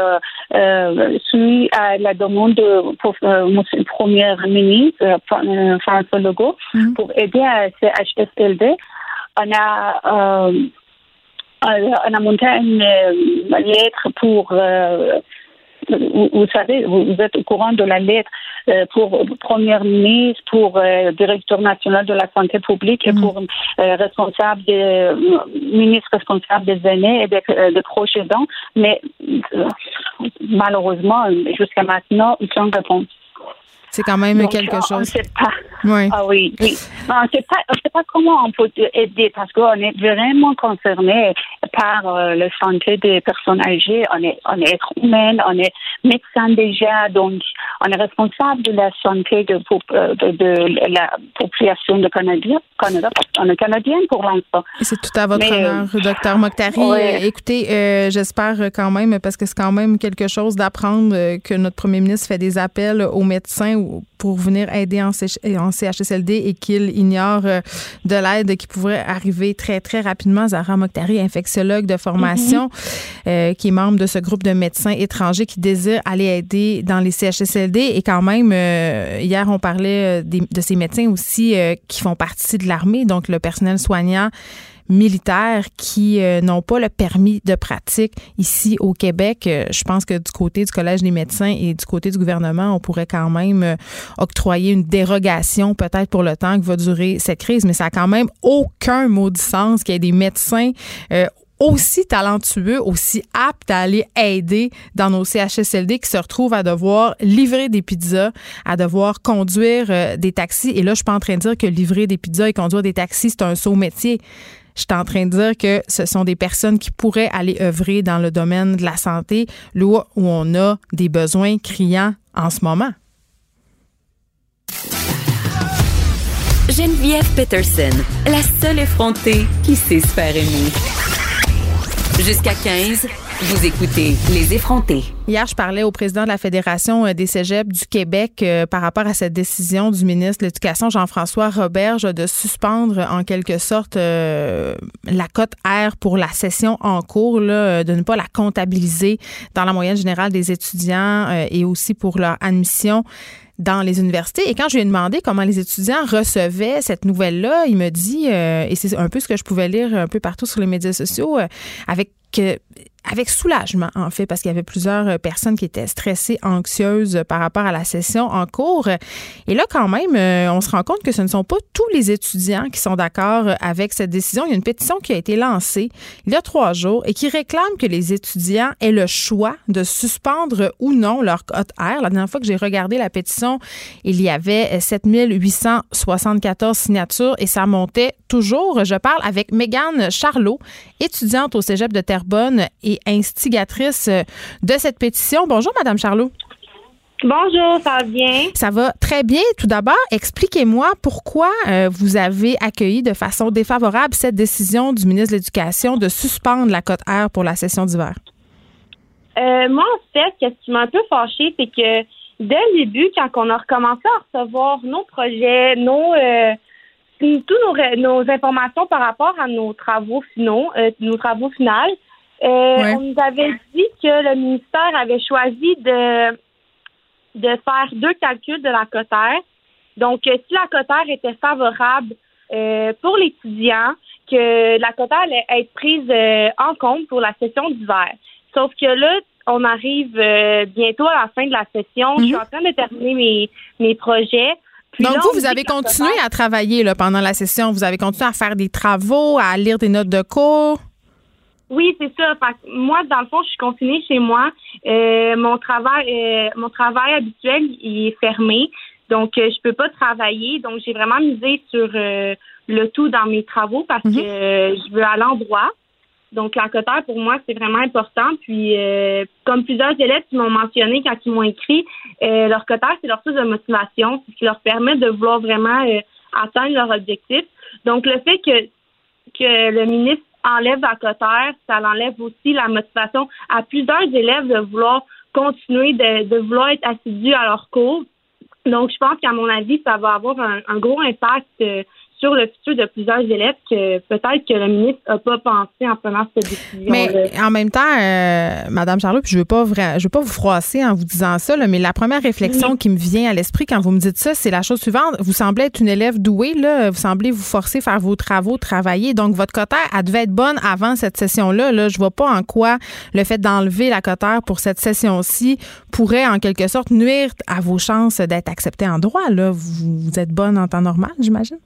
euh, suite à la demande de pour, euh, première ministre François Legault mhm. pour aider à CHSLD, on a on a monté une, lettre pour euh, vous, savez, vous êtes au courant de la lettre euh, pour Première ministre, pour directeur national de la santé publique et mm. pour responsable des ministre responsable des aînés et des, des proches aidants, mais malheureusement, jusqu'à maintenant, sans réponse. C'est quand même quelque chose. On ne sait pas. Oui. Ah oui, oui. On ne sait pas, comment on peut aider parce qu'on est vraiment concerné par euh, la santé des personnes âgées. On est, on est être humain, on est médecin déjà, donc on est responsable de la santé de, euh, de, de la population de Canada, Canada on est canadien pour l'instant. C'est tout à votre honneur, euh, docteur Mokhtari. Écoutez, j'espère quand même, parce que c'est quand même quelque chose d'apprendre que notre premier ministre fait des appels aux médecins ou- pour venir aider en, CH en CHSLD et qu'ils ignorent euh, de l'aide qui pourrait arriver très, très rapidement. Zahra Mokhtari, infectiologue de formation, euh, qui est membre de ce groupe de médecins étrangers qui désirent aller aider dans les CHSLD. Et quand même, euh, hier, on parlait euh, des- de ces médecins aussi euh, qui font partie de l'armée, donc le personnel soignant militaires qui euh, n'ont pas le permis de pratique ici au Québec. Euh, je pense que du côté du Collège des médecins et du côté du gouvernement, on pourrait quand même euh, octroyer une dérogation peut-être pour le temps que va durer cette crise, mais ça a quand même aucun maudit sens qu'il y ait des médecins euh, aussi talentueux, aussi aptes à aller aider dans nos CHSLD qui se retrouvent à devoir livrer des pizzas, à devoir conduire des taxis. Et là, je suis pas en train de dire que livrer des pizzas et conduire des taxis, c'est un saut métier. Je suis en train de dire que ce sont des personnes qui pourraient aller œuvrer dans le domaine de la santé, là où on a des besoins criants en ce moment. Geneviève Peterson, la seule effrontée qui sait se faire aimer. Jusqu'à 15, vous écoutez Les effrontés. Hier, je parlais au président de la Fédération euh, des cégeps du Québec euh, par rapport à cette décision du ministre de l'Éducation, Jean-François Roberge, de suspendre en quelque sorte euh, la cote R pour la session en cours, de ne pas la comptabiliser dans la moyenne générale des étudiants et aussi pour leur admission dans les universités. Et quand je lui ai demandé comment les étudiants recevaient cette nouvelle-là, il me dit, et c'est un peu ce que je pouvais lire un peu partout sur les médias sociaux, avec euh, avec soulagement, en fait, parce qu'il y avait plusieurs euh, personnes qui étaient stressées, anxieuses euh, par rapport à la session en cours. Et là, quand même, euh, on se rend compte que ce ne sont pas tous les étudiants qui sont d'accord avec cette décision. Il y a une pétition qui a été lancée il y a trois jours et qui réclame que les étudiants aient le choix de suspendre ou non leur cote R. La dernière fois que j'ai regardé la pétition, il y avait euh, 7874 signatures et ça montait toujours. Je parle avec Mégane Charlot, étudiante au Cégep de Terrebonne et instigatrice de cette pétition. Bonjour, Madame Charlot. Bonjour, ça va bien? Ça va très bien. Tout d'abord, expliquez-moi pourquoi euh, vous avez accueilli de façon défavorable cette décision du ministre de l'Éducation de suspendre la cote R pour la session d'hiver. Euh, moi, en fait, ce qui m'a un peu fâchée, c'est que dès le début, quand on a recommencé à recevoir nos projets, nos euh, tous nos, nos informations par rapport à nos travaux finaux, euh, nos travaux finaux, euh, Ouais. on nous avait dit que le ministère avait choisi de de faire deux calculs de la cotère. Donc, euh, si la cotère était favorable euh, pour l'étudiant, que la cotère allait être prise euh, en compte pour la session d'hiver. Sauf que là, on arrive euh, bientôt à la fin de la session. Je suis en train de terminer mes, mes projets. Puis Donc, là, vous, vous avez que continué à travailler là, pendant la session. Vous avez continué à faire des travaux, à lire des notes de cours? Oui, c'est ça. Fait que moi, dans le fond, je suis confinée chez moi. Euh, mon travail, euh, mon travail habituel, il est fermé. Donc, euh, je peux pas travailler. Donc, j'ai vraiment misé sur euh, le tout dans mes travaux parce que euh, je veux aller en droit. Donc, la cotère, pour moi, c'est vraiment important. Puis, euh, comme plusieurs élèves qui m'ont mentionné quand ils m'ont écrit, euh, leur cotère, c'est leur source de motivation. C'est ce qui leur permet de vouloir vraiment euh, atteindre leur objectif. Donc, le fait que que le ministre enlève la cotère, ça l'enlève aussi la motivation à plusieurs élèves de vouloir continuer, de, de vouloir être assidus à leur cours. Donc, je pense qu'à mon avis, ça va avoir un, un gros impact euh, sur le futur de plusieurs élèves que peut-être que le ministre n'a pas pensé en prenant cette décision. Mais en même temps, euh, Madame Charlot, puis je veux pas je veux pas vous froisser en vous disant ça, là, mais la première réflexion qui me vient à l'esprit quand vous me dites ça, c'est la chose suivante. Vous semblez être une élève douée, là. Vous semblez vous forcer à faire vos travaux, travailler. Donc, votre cotère, elle devait être bonne avant cette session-là. Là. Je vois pas en quoi le fait d'enlever la cotère pour cette session-ci pourrait, en quelque sorte, nuire à vos chances d'être acceptée en droit. Là. Vous, vous êtes bonne en temps normal, j'imagine?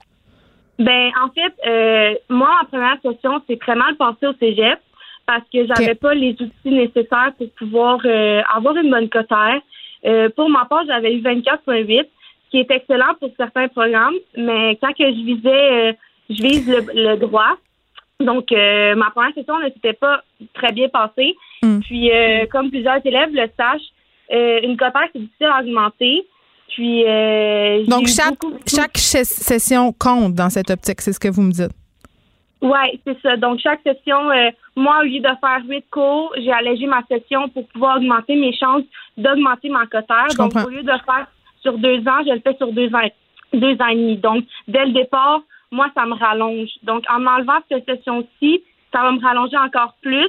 Ben, en fait, euh, moi, en première session, c'est très mal passé au cégep parce que j'avais pas les outils nécessaires pour pouvoir euh, avoir une bonne cotère. Euh, pour ma part, j'avais eu 24,8, ce qui est excellent pour certains programmes, mais quand que je visais, euh, je vise le, le droit. Donc, euh, ma première session ne s'était pas très bien passée. Puis, euh, comme plusieurs élèves le sachent, euh, une cotère, c'est difficile à augmenter. Puis, euh, Donc, chaque, beaucoup- chaque session compte dans cette optique, c'est ce que vous me dites. Oui, c'est ça. Donc, chaque session, euh, moi, au lieu de faire huit cours, j'ai allégé ma session pour pouvoir augmenter mes chances d'augmenter ma cotère. Je Donc, comprends. au lieu de faire sur deux ans, je le fais sur deux ans, deux ans et demi. Donc, dès le départ, moi, ça me rallonge. Donc, en m'enlevant cette session-ci, ça va me rallonger encore plus.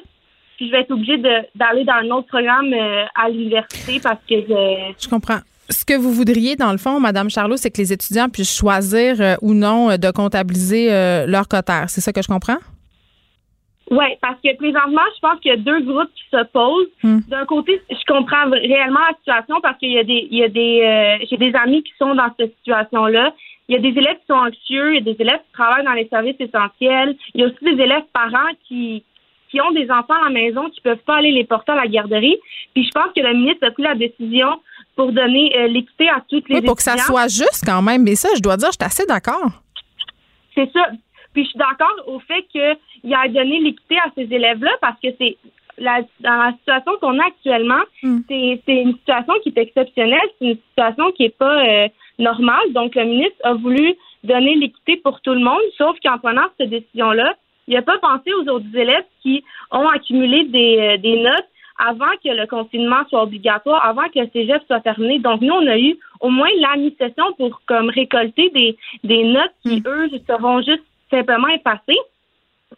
Puis, je vais être obligée d'aller dans un autre programme euh, à l'université parce que je... Je comprends. Ce que vous voudriez, dans le fond, Madame Charlot, c'est que les étudiants puissent choisir euh, ou non euh, de comptabiliser leur cotère. C'est ça que je comprends? Oui, parce que présentement, je pense qu'il y a deux groupes qui s'opposent. Hmm. D'un côté, je comprends réellement la situation parce qu'il y a des, il y a des, euh, j'ai des amis qui sont dans cette situation-là. Il y a des élèves qui sont anxieux, il y a des élèves qui travaillent dans les services essentiels. Il y a aussi des élèves parents qui, qui ont des enfants à la maison qui peuvent pas aller les porter à la garderie. Puis je pense que la ministre a pris la décision pour donner euh, l'équité à toutes les oui, pour que ça soit juste quand même. Mais ça, je dois dire, je suis assez d'accord. C'est ça. Puis je suis d'accord au fait qu'il a donné l'équité à ces élèves-là parce que c'est la, dans la situation qu'on a actuellement, Hmm. c'est c'est une situation qui est exceptionnelle, c'est une situation qui est pas euh, normale. Donc le ministre a voulu donner l'équité pour tout le monde, sauf qu'en prenant cette décision-là, il n'a pas pensé aux autres élèves qui ont accumulé des, euh, des notes avant que le confinement soit obligatoire, avant que le cégep soit terminé. Donc, nous, on a eu au moins la mi-session pour comme récolter des, des notes qui, eux, seront juste simplement effacées.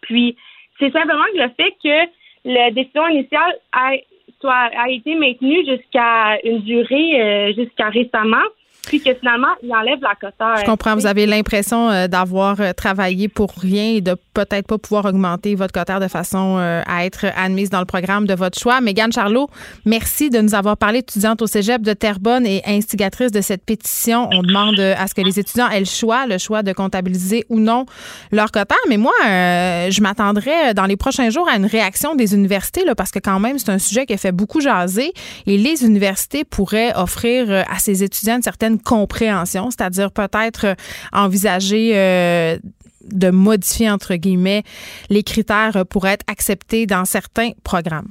Puis, c'est simplement que le fait que la décision initiale a, soit, a été maintenue jusqu'à une durée, euh, jusqu'à récemment, puis que finalement, il enlève la coteur. Je comprends. Vous avez l'impression euh, d'avoir euh, travaillé pour rien et de peut-être pas pouvoir augmenter votre cotère de façon euh, à être admise dans le programme de votre choix. Mégane Charlot, merci de nous avoir parlé, étudiante au cégep de Terrebonne et instigatrice de cette pétition. On demande à ce que les étudiants aient le choix, le choix de comptabiliser ou non leur cotère. Mais moi, je m'attendrais dans les prochains jours à une réaction des universités, là, parce que quand même, c'est un sujet qui a fait beaucoup jaser et les universités pourraient offrir à ces étudiants une certaine compréhension, c'est-à-dire peut-être euh, envisager euh, de modifier, entre guillemets, les critères pour être acceptés dans certains programmes.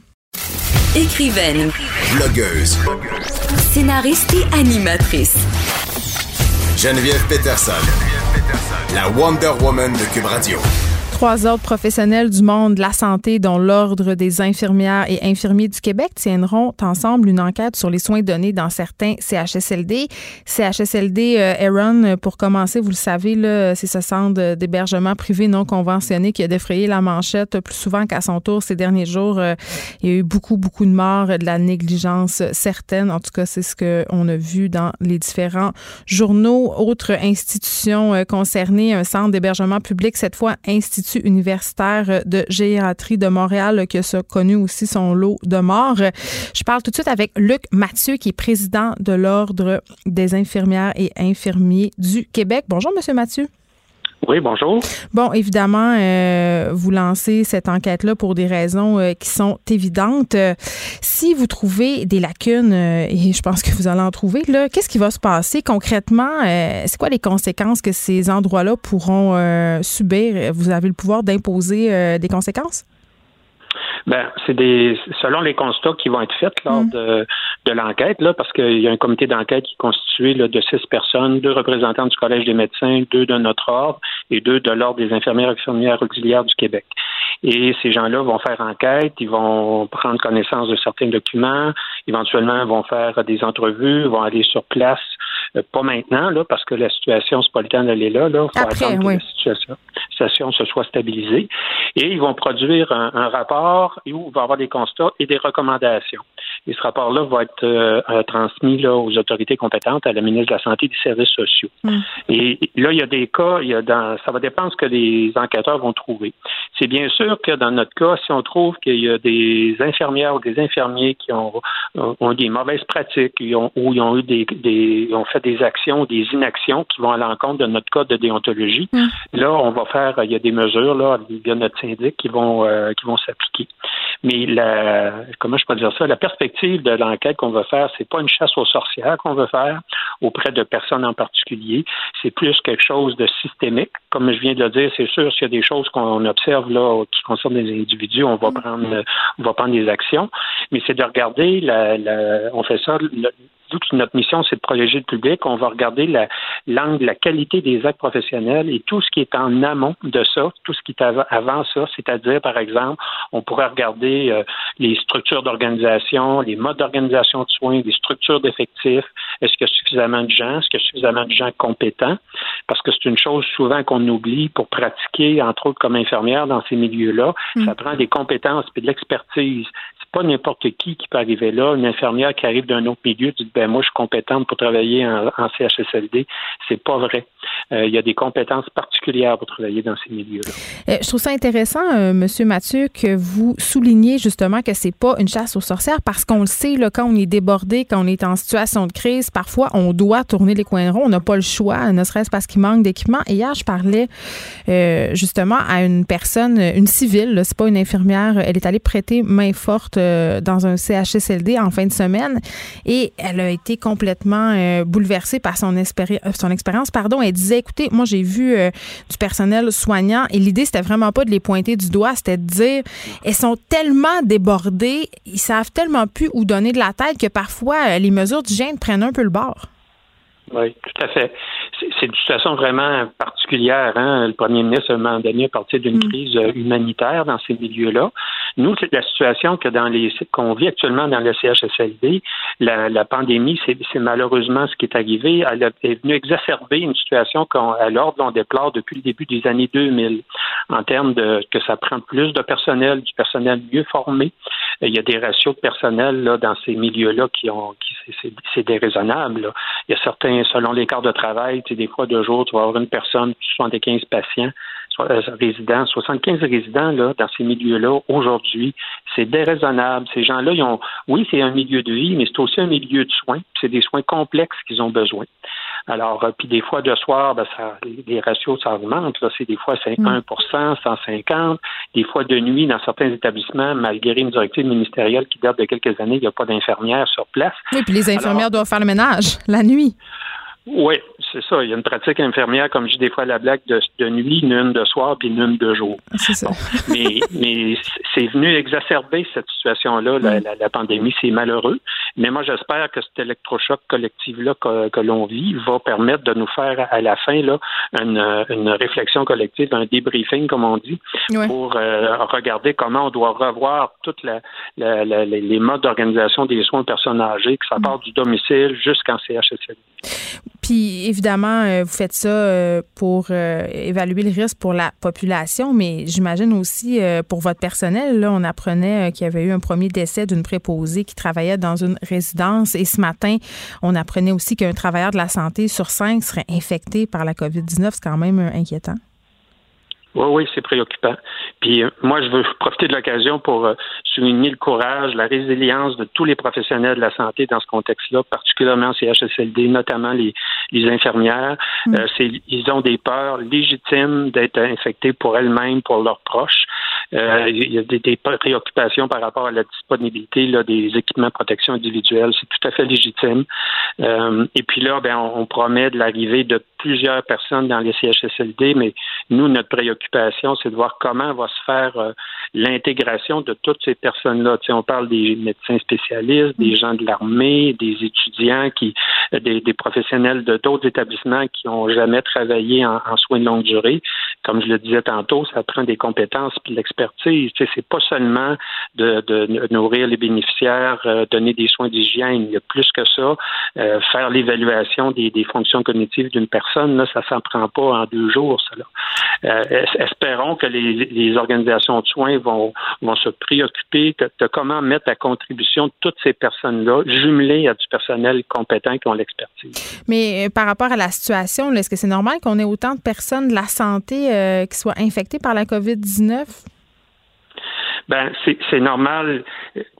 Écrivaine, Blogueuse. scénariste et animatrice. Geneviève Peterson. La Wonder Woman de Cube Radio. Trois autres professionnels du monde de la santé, dont l'Ordre des infirmières et infirmiers du Québec, tiendront ensemble une enquête sur les soins donnés dans certains CHSLD. CHSLD euh, Aaron, pour commencer, vous le savez, c'est ce centre d'hébergement privé non conventionné qui a défrayé la manchette plus souvent qu'à son tour ces derniers jours. Euh, il y a eu beaucoup, beaucoup de morts, de la négligence certaine. En tout cas, c'est ce qu'on a vu dans les différents journaux. Autre institution euh, concernée, un centre d'hébergement public, cette fois Universitaire de gériatrie de Montréal qui a connu aussi son lot de morts. Je parle tout de suite avec Luc Mathieu, qui est président de l'Ordre des infirmières et infirmiers du Québec. Bonjour, Monsieur Mathieu. Oui, bonjour. Bon, évidemment, euh, vous lancez cette enquête-là pour des raisons euh, qui sont évidentes. Euh, si vous trouvez des lacunes, et je pense que vous allez en trouver, là, qu'est-ce qui va se passer concrètement? C'est quoi les conséquences que ces endroits-là pourront subir? Vous avez le pouvoir d'imposer des conséquences? Ben, c'est des selon les constats qui vont être faits lors de, de l'enquête, là, parce qu'il y a un comité d'enquête qui est constitué là, de six personnes, deux représentants du Collège des médecins, deux de notre ordre et deux de l'Ordre des infirmières et infirmières auxiliaires du Québec. Et ces gens-là vont faire enquête, ils vont prendre connaissance de certains documents, éventuellement vont faire des entrevues, vont aller sur place, pas maintenant, là, parce que la situation, c'est pas le temps d'aller là, là. Faut Après, attendre que la situation, situation se soit stabilisée. Et ils vont produire un, un rapport où il va y avoir des constats et des recommandations. Et ce rapport-là va être euh, euh, transmis là, aux autorités compétentes, à la ministre de la Santé et des Services sociaux. Et là, il y a des cas, il y a dans, ça va dépendre de ce que les enquêteurs vont trouver. C'est bien sûr que dans notre cas, si on trouve qu'il y a des infirmières ou des infirmiers qui ont, ont des mauvaises pratiques, ils ont, ou ils ont eu des, des, ils ont fait des actions, des inactions qui vont à l'encontre de notre code de déontologie, là, on va faire, il y a des mesures là, via notre syndic qui vont, euh, qui vont s'appliquer. Mais la, comment je peux dire ça, la perspective de l'enquête qu'on va faire, c'est pas une chasse aux sorcières qu'on veut faire auprès de personnes en particulier. C'est plus quelque chose de systémique. Comme je viens de le dire, c'est sûr, s'il y a des choses qu'on observe là qui concernent des individus, on va prendre, on va prendre des actions. Mais c'est de regarder, la, la- on fait ça que notre mission, c'est de protéger le public, on va regarder l'angle, la, qualité des actes professionnels et tout ce qui est en amont de ça, tout ce qui est avant ça, c'est-à-dire, par exemple, on pourrait regarder euh, les structures d'organisation, les modes d'organisation de soins, les structures d'effectifs. Est-ce qu'il y a suffisamment de gens? Est-ce qu'il y a suffisamment de gens compétents? Parce que c'est une chose souvent qu'on oublie pour pratiquer, entre autres comme infirmière dans ces milieux-là. Mm. Ça prend des compétences et de l'expertise pas n'importe qui qui peut arriver là. Une infirmière qui arrive d'un autre milieu dit ben moi je suis compétente pour travailler en, CHSLD. C'est pas vrai. Euh, il y a des compétences particulières pour travailler dans ces milieux-là. Euh, je trouve ça intéressant, euh, Monsieur Mathieu, que vous souligniez justement que c'est pas une chasse aux sorcières parce qu'on le sait là, quand on est débordé, quand on est en situation de crise, parfois on doit tourner les coins ronds. On n'a pas le choix, ne serait-ce parce qu'il manque d'équipement. Hier, je parlais justement à une personne, une civile. C'est pas une infirmière. Elle est allée prêter main forte dans un CHSLD en fin de semaine et elle a été complètement bouleversée par son, expérience. Pardon, disait, écoutez, moi j'ai vu euh, du personnel soignant et l'idée c'était vraiment pas de les pointer du doigt, c'était de dire, elles sont tellement débordées, ils savent tellement plus où donner de la tête que parfois les mesures d'hygiène prennent un peu le bord. Oui, tout à fait. C'est une situation vraiment particulière. Hein? Le premier ministre, à un moment donné, à partir d'une mm. crise humanitaire dans ces milieux-là. Nous, c'est la situation que dans les qu'on vit actuellement dans le CHSLD. La, la pandémie, c'est malheureusement ce qui est arrivé. Elle est venue exacerber une situation qu'à l'ordre on déplore depuis le début des années 2000 en termes de que ça prend plus de personnel, du personnel mieux formé. Il y a des ratios de personnel là, dans ces milieux-là qui ont qui c'est déraisonnable. Il y a certains, selon les quarts de travail, tu sais, des fois deux jours, tu vas avoir une personne, 75 patients. Euh, résidents, 75 résidents là, dans ces milieux-là aujourd'hui. C'est déraisonnable. Ces gens-là, ils ont, oui, c'est un milieu de vie, mais c'est aussi un milieu de soins. C'est des soins complexes qu'ils ont besoin. Alors, euh, puis des fois, de soir, ben, ça, les ratios, ça augmente. Là, c'est des fois 51% 150. Des fois, de nuit, dans certains établissements, malgré une directive ministérielle qui date de quelques années, il n'y a pas d'infirmières sur place. Oui, puis les infirmières doivent faire le ménage la nuit. Oui, c'est ça. Il y a une pratique infirmière, comme je dis des fois la blague, de, de nuit, une de soir, puis une de jour. Mais mais c'est venu exacerber cette situation-là, la, la, pandémie. C'est malheureux. Mais moi, j'espère que cet électrochoc collectif-là que, que l'on vit va permettre de nous faire à la fin là, une, une réflexion collective, un débriefing, comme on dit, pour euh, regarder comment on doit revoir toutes la, les modes d'organisation des soins aux personnes âgées, que ça mm. part du domicile jusqu'en CHSLD. Puis évidemment, euh, vous faites ça euh, pour euh, évaluer le risque pour la population, mais j'imagine aussi pour votre personnel. Là, on apprenait qu'il y avait eu un premier décès d'une préposée qui travaillait dans une résidence et ce matin, on apprenait aussi qu'un travailleur de la santé sur cinq serait infecté par la COVID-19. C'est quand même inquiétant. Oui, oui, c'est préoccupant. Puis euh, moi, je veux profiter de l'occasion pour euh, souligner le courage, la résilience de tous les professionnels de la santé dans ce contexte-là, particulièrement CHSLD, notamment les, les infirmières. Mm. Euh, ils ont des peurs légitimes d'être infectés pour elles-mêmes, pour leurs proches. il y a des, préoccupations par rapport à la disponibilité là, des équipements de protection individuelle. C'est tout à fait légitime. et puis là, ben, on, on promet de l'arrivée de plusieurs personnes dans les CHSLD, mais nous, notre préoccupation, c'est de voir comment va se faire euh, l'intégration de toutes ces personnes-là. Tu sais, on parle des médecins spécialistes, des gens de l'armée, des étudiants, qui, euh, des, professionnels de d'autres établissements qui n'ont jamais travaillé en, soins de longue durée. Comme je le disais tantôt, ça prend des compétences et de l'expertise. Tu sais, c'est pas seulement de, nourrir les bénéficiaires, euh, donner des soins d'hygiène. Il y a plus que ça. faire l'évaluation des, des fonctions cognitives d'une personne Là, ça s'en prend pas en deux jours, cela. Euh, espérons que les, organisations de soins vont, vont se préoccuper de, comment mettre à contribution toutes ces personnes-là, jumelées à du personnel compétent qui ont l'expertise. Mais euh, par rapport à la situation, est-ce que c'est normal qu'on ait autant de personnes de la santé euh, qui soient infectées par la COVID-19? Ben, c'est normal.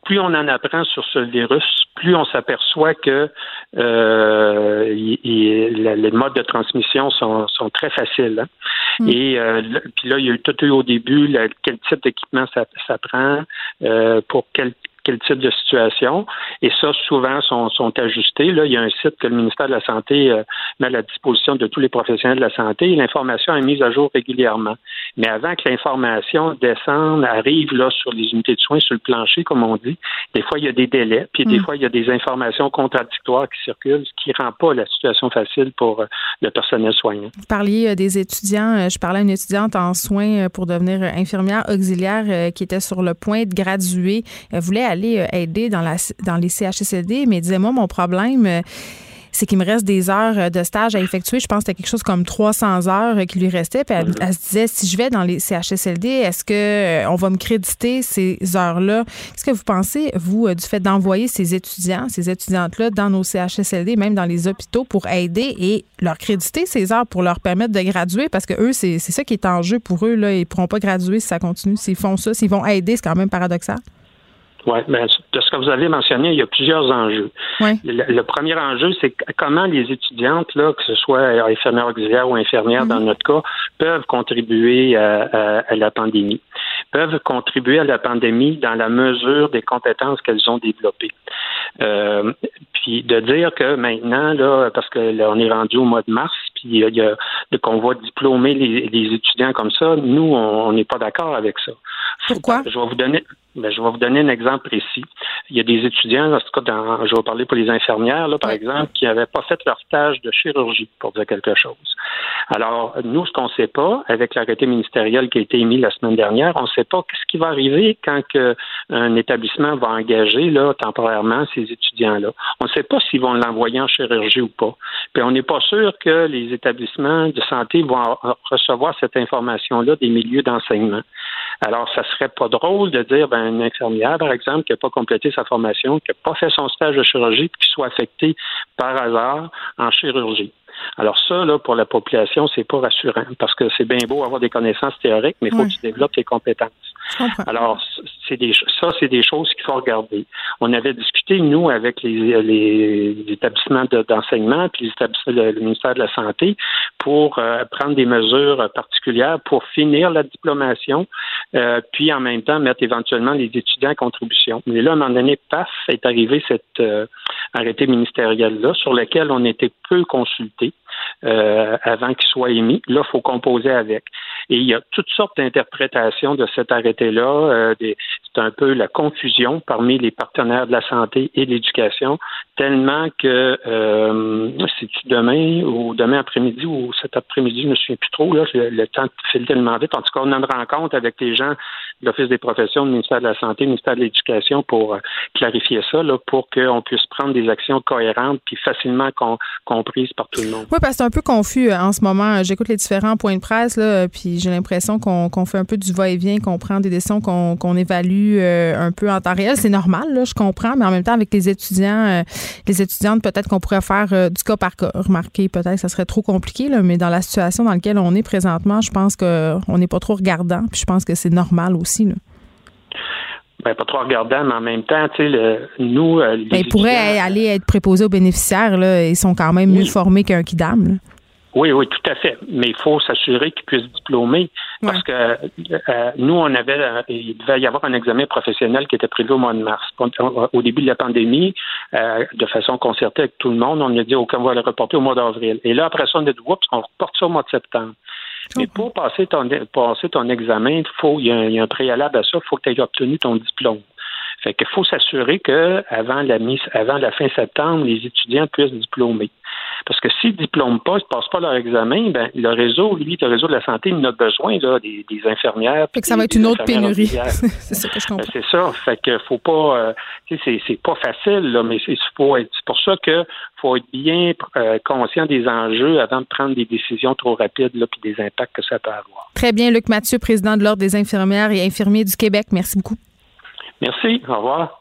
Plus on en apprend sur ce virus, plus on s'aperçoit que euh, les modes de transmission sont, très faciles. Hein. Mm. Et euh, puis là, il y a eu tout eu au début quel type d'équipement ça, prend, euh, pour quel quel type de situation. Et ça, souvent, sont, sont ajustés. Là, il y a un site que le ministère de la Santé euh, met à la disposition de tous les professionnels de la santé et l'information est mise à jour régulièrement. Mais avant que l'information descende, arrive là sur les unités de soins, sur le plancher, comme on dit, des fois, il y a des délais, puis des mm. fois, il y a des informations contradictoires qui circulent, ce qui rend pas la situation facile pour euh, le personnel soignant. Vous parliez des étudiants. Je parlais à une étudiante en soins pour devenir infirmière auxiliaire qui était sur le point de graduer. Elle voulait aller euh, aider dans les CHSLD, mais disait, moi, mon problème euh, c'est qu'il me reste des heures euh, de stage à effectuer. Je pense que c'était quelque chose comme 300 heures qui lui restait. Puis elle, se disait, si je vais dans les CHSLD, est-ce que on va me créditer ces heures-là? Qu'est-ce que vous pensez, vous, du fait d'envoyer ces étudiants, ces étudiantes-là dans nos CHSLD, même dans les hôpitaux, pour aider et leur créditer ces heures pour leur permettre de graduer? Parce que eux, c'est ça qui est en jeu pour eux. Là. Ils ne pourront pas graduer si ça continue. S'ils font ça, s'ils vont aider, c'est quand même paradoxal. Oui, mais de ce que vous avez mentionné, il y a plusieurs enjeux. Le, premier enjeu, c'est comment les étudiantes, là, que ce soit infirmières auxiliaires ou infirmières dans mhm. notre cas, peuvent contribuer à, la pandémie. Peuvent contribuer à la pandémie dans la mesure des compétences qu'elles ont développées. Euh, puis de dire que maintenant, là, parce que là, on est rendu au mois de mars, puis il y a, qu'on va diplômer les, étudiants comme ça, nous, on n'est pas d'accord avec ça. Pourquoi? Je vais vous donner. Ben, je vais vous donner un exemple précis. Il y a des étudiants, en tout cas, dans, je vais parler pour les infirmières, là, par exemple, qui n'avaient pas fait leur stage de chirurgie, pour dire quelque chose. Alors, nous, ce qu'on ne sait pas, avec l'arrêté ministériel qui a été émis la semaine dernière, on ne sait pas ce qui va arriver quand que un établissement va engager là, temporairement ces étudiants-là. On ne sait pas s'ils vont l'envoyer en chirurgie ou pas. Puis on n'est pas sûr que les établissements de santé vont recevoir cette information-là des milieux d'enseignement. Alors, ça serait pas drôle de dire, ben, une infirmière, par exemple, qui n'a pas complété sa formation, qui n'a pas fait son stage de chirurgie, qui soit affectée par hasard en chirurgie. Alors ça, là, pour la population, c'est pas rassurant parce que c'est bien beau avoir des connaissances théoriques, mais il faut que tu développes tes compétences. Alors, c'est des, ça, c'est des choses qu'il faut regarder. On avait discuté, nous, avec les, les établissements d'enseignement, puis les établissements, le, ministère de la Santé, pour euh, prendre des mesures particulières pour finir la diplomation, euh, puis en même temps mettre éventuellement les étudiants en contribution. Mais là, à un moment donné, paf, est arrivé cet euh, arrêté ministériel-là, sur lequel on était peu consulté. Euh, avant qu'il soit émis. Là, il faut composer avec. Et il y a toutes sortes d'interprétations de cet arrêté-là. Euh, un peu la confusion parmi les partenaires de la santé et de l'éducation, tellement que euh, c'est demain ou demain après-midi ou cet après-midi, je ne me souviens plus trop, là, le temps file tellement vite. En tout cas, on a une rencontre avec les gens de l'Office des professions, du ministère de la Santé, du ministère de l'Éducation pour euh, clarifier ça, là, pour qu'on puisse prendre des actions cohérentes puis facilement comprises par tout le monde. Oui, parce que c'est un peu confus euh, en ce moment. J'écoute les différents points de presse, là, puis j'ai l'impression qu'on fait un peu du va-et-vient, qu'on prend des décisions, qu'on évalue euh, un peu en temps réel. C'est normal, là, je comprends, mais en même temps, avec les étudiants, les étudiantes, peut-être qu'on pourrait faire du cas par cas. Remarquez, peut-être que ça serait trop compliqué, là, mais dans la situation dans laquelle on est présentement, je pense qu'on n'est pas trop regardant, puis je pense que c'est normal aussi aussi. Ben, pas trop regardant, mais en même temps, tu sais, nous. Euh, ben, ils pourraient aller être préposés aux bénéficiaires. Là. Ils sont quand même mieux formés qu'un kidam. Oui, oui, tout à fait. Mais il faut s'assurer qu'ils puissent diplômer. Parce que euh, nous, on avait, euh, il devait y avoir un examen professionnel qui était prévu au mois de mars. Au début de la pandémie, de façon concertée avec tout le monde, on a dit, OK, on va le reporter au mois d'avril. Et là, après ça, on a dit, oups, on reporte ça au mois de septembre. Mais pour passer ton, passer ton examen, faut, il, y a un, préalable à ça, il faut que tu aies obtenu ton diplôme. Fait qu'il faut s'assurer que avant la mise, avant la fin septembre, les étudiants puissent diplômer. Parce que s'ils ne diplôment pas, ils ne passent pas leur examen, ben, le réseau, lui, le réseau de la santé, il en a besoin là, des, infirmières. Fait que ça va être une autre pénurie. c'est ça que je comprends. Ben, c'est ça. Fait que faut pas. Euh, c'est, c'est pas facile, là, mais c'est, c'est pour ça que faut être bien euh, conscient des enjeux avant de prendre des décisions trop rapides là, puis des impacts que ça peut avoir. Très bien, Luc Mathieu, président de l'Ordre des infirmières et infirmiers du Québec. Merci beaucoup. Merci. Au revoir.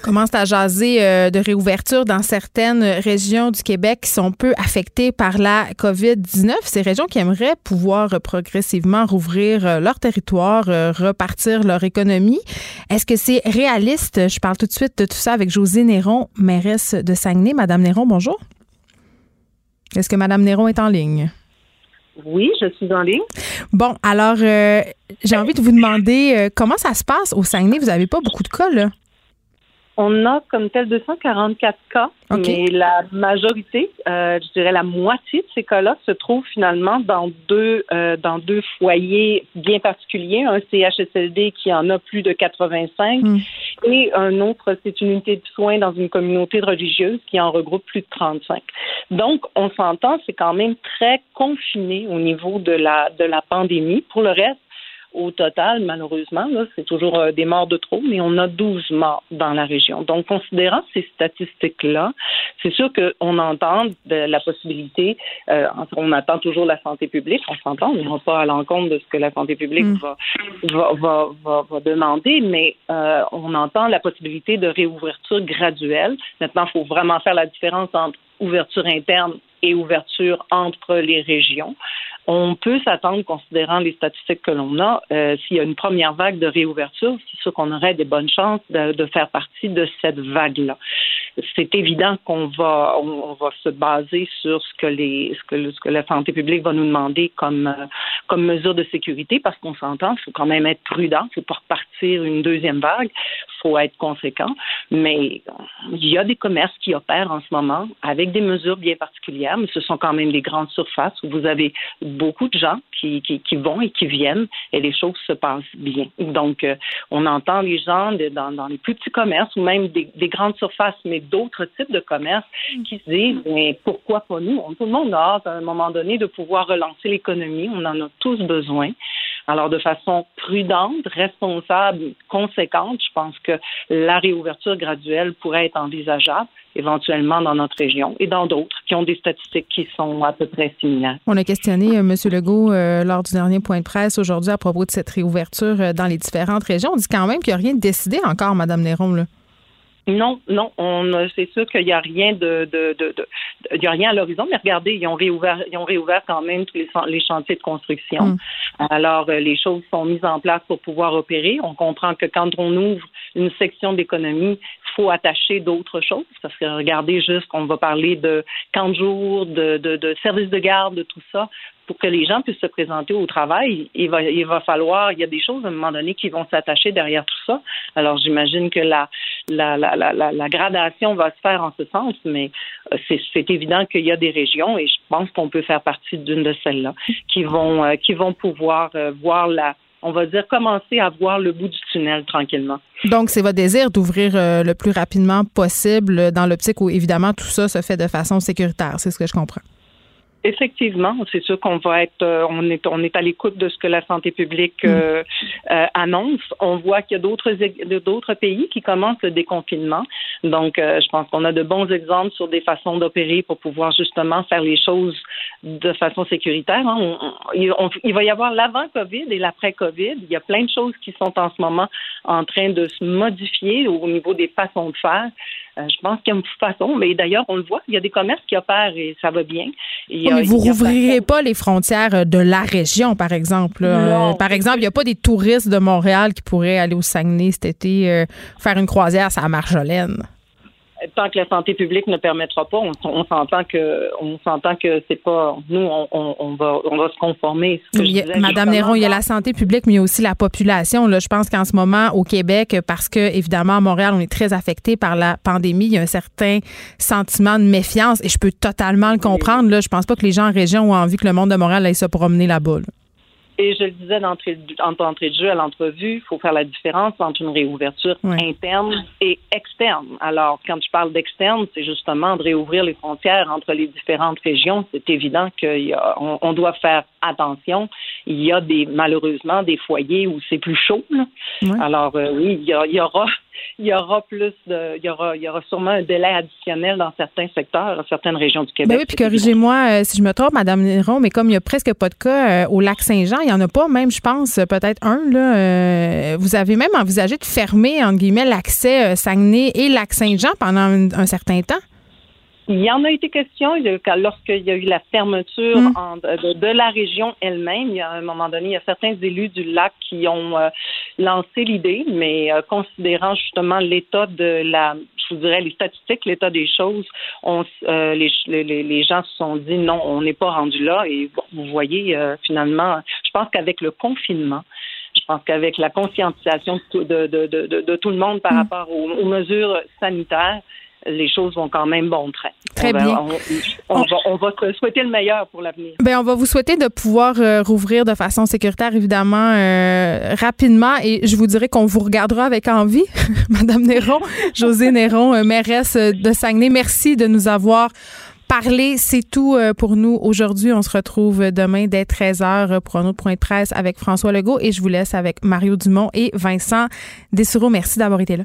Commence à jaser euh, de réouverture dans certaines régions du Québec qui sont peu affectées par la COVID-19. Ces régions qui aimeraient pouvoir progressivement rouvrir euh, leur territoire, euh, repartir leur économie. Est-ce que c'est réaliste? Je parle tout de suite de tout ça avec Josée Néron, mairesse de Saguenay. Madame Néron, bonjour. Est-ce que Madame Néron est en ligne? Oui, je suis en ligne. Bon, alors, j'ai envie de vous demander comment ça se passe au Saguenay? Vous n'avez pas beaucoup de cas, là? On a comme tel 244 cas, mais la majorité, euh, je dirais la moitié de ces cas-là se trouvent finalement dans deux euh, dans deux foyers bien particuliers, un CHSLD qui en a plus de 85 mm. et un autre c'est une unité de soins dans une communauté religieuse qui en regroupe plus de 35. Donc on s'entend, c'est quand même très confiné au niveau de la de la pandémie. Pour le reste, au total, malheureusement, c'est toujours euh, des morts de trop, mais on a 12 morts dans la région. Donc, considérant ces statistiques-là, c'est sûr qu'on entend de la possibilité, euh, on attend toujours la santé publique, on s'entend, on n'est pas à l'encontre de ce que la santé publique mm. va, va, va, va, demander, mais euh, on entend la possibilité de réouverture graduelle. Maintenant, il faut vraiment faire la différence entre ouverture interne et ouverture entre les régions. On peut s'attendre, considérant les statistiques que l'on a, euh, s'il y a une première vague de réouverture, c'est sûr qu'on aurait des bonnes chances de, faire partie de cette vague-là. C'est évident qu'on va, on, va se baser sur ce que les, ce que, ce que la santé publique va nous demander comme, euh, comme mesure de sécurité, parce qu'on s'entend, il faut quand même être prudent, il faut pas repartir une deuxième vague, il faut être conséquent. Mais il y a des commerces qui opèrent en ce moment avec des mesures bien particulières, mais ce sont quand même des grandes surfaces où vous avez beaucoup de gens qui, qui, vont et qui viennent et les choses se passent bien. Donc, euh, on entend les gens dans, dans, les plus petits commerces ou même des, des grandes surfaces, mais d'autres types de commerces qui se disent, mais pourquoi pas nous? Tout le monde a hâte à un moment donné de pouvoir relancer l'économie. On en a tous besoin. Alors, de façon prudente, responsable, conséquente, je pense que la réouverture graduelle pourrait être envisageable éventuellement dans notre région et dans d'autres qui ont des statistiques qui sont à peu près similaires. On a questionné euh, M. Legault euh, lors du dernier point de presse aujourd'hui à propos de cette réouverture euh, dans les différentes régions. On dit quand même qu'il n'y a rien de décidé encore, Mme Néron. Là. Non, non, on c'est sûr qu'il n'y a rien de, de, de, il y a rien à l'horizon, mais regardez, ils ont réouvert, ils ont réouvert quand même tous les, chantiers de construction. Mm. Alors, euh, les choses sont mises en place pour pouvoir opérer. On comprend que quand on ouvre une section d'économie, faut attacher d'autres choses. Parce que regardez juste, on va parler de camps de jour, de, de, de services de garde, de tout ça pour que les gens puissent se présenter au travail, il va, il va falloir, il y a des choses à un moment donné qui vont s'attacher derrière tout ça. Alors j'imagine que la, la, la, la, la, gradation va se faire en ce sens, mais euh, c'est évident qu'il y a des régions, et je pense qu'on peut faire partie d'une de celles-là, qui vont, euh, qui vont pouvoir euh, voir la, on va dire, commencer à voir le bout du tunnel tranquillement. Donc, c'est votre désir d'ouvrir le plus rapidement possible dans l'optique où, évidemment, tout ça se fait de façon sécuritaire. C'est ce que je comprends. Effectivement, c'est sûr qu'on va être, euh, on est, on est à l'écoute de ce que la santé publique mm. euh, euh, annonce. On voit qu'il y a d'autres, d'autres pays qui commencent le déconfinement. Donc, je pense qu'on a de bons exemples sur des façons d'opérer pour pouvoir justement faire les choses de façon sécuritaire. Hein. il va y avoir l'avant-Covid et l'après-Covid. Il y a plein de choses qui sont en ce moment en train de se modifier au niveau des façons de faire. Euh, je pense qu'il y a une façon, mais d'ailleurs, on le voit, il y a des commerces qui opèrent et ça va bien. Mais vous rouvrirez pas les frontières euh, de la région, par exemple. Euh, par exemple, il n'y a pas des touristes de Montréal qui pourraient aller au Saguenay cet été faire une croisière à Marjolaine tant que la santé publique ne permettra pas, on, s'entend que on s'entend que c'est pas nous, on, va on va se conformer. Madame Néron, il y a la santé publique, mais il y a aussi la population. Là, je pense qu'en ce moment au Québec, parce que évidemment à Montréal, on est très affecté par la pandémie, il y a un certain sentiment de méfiance et je peux totalement le comprendre. Là, je pense pas que les gens en région ont envie que le monde de Montréal aille se promener là-bas. Et je le disais d'entrée de jeu à l'entrevue, il faut faire la différence entre une réouverture interne et externe. Alors, quand je parle d'externe, c'est justement de réouvrir les frontières entre les différentes régions. C'est évident qu'on on doit faire attention. Il y a des malheureusement des foyers où c'est plus chaud. Alors euh, oui, il y, aura il y aura plus de, il y aura, il y aura sûrement un délai additionnel dans certains secteurs, dans certaines régions du Québec. Ben oui, puis corrigez-moi si je me trompe, Madame Néron, mais comme il n'y a presque pas de cas au lac Saint-Jean, il n'y en a pas, même, je pense, peut-être un, là. vous avez même envisagé de fermer, entre guillemets, l'accès Saguenay et lac Saint-Jean pendant un certain temps? Il y en a été question lorsqu'il y a eu la fermeture mm. de, la région elle-même. Il y a un moment donné, il y a certains élus du lac qui ont euh, lancé l'idée, mais euh, considérant justement l'état de la, je vous dirais les statistiques, l'état des choses, on, euh, les, les, les, gens se sont dit non, on n'est pas rendu là. Et vous voyez, finalement, je pense qu'avec le confinement, je pense qu'avec la conscientisation de, de, de, de, tout le monde par mm. rapport aux mesures sanitaires, les choses vont quand même bon train. Très bien. On, va, se souhaiter le meilleur pour l'avenir. Bien, on va vous souhaiter de pouvoir euh, rouvrir de façon sécuritaire, évidemment, euh, rapidement. Et je vous dirais qu'on vous regardera avec envie, Madame Néron, José Néron, euh, mairesse de Saguenay. Merci de nous avoir parlé. C'est tout pour nous aujourd'hui. On se retrouve demain dès 13h pour un autre point de presse avec François Legault. Et je vous laisse avec Mario Dumont et Vincent Dessureau. Merci d'avoir été là.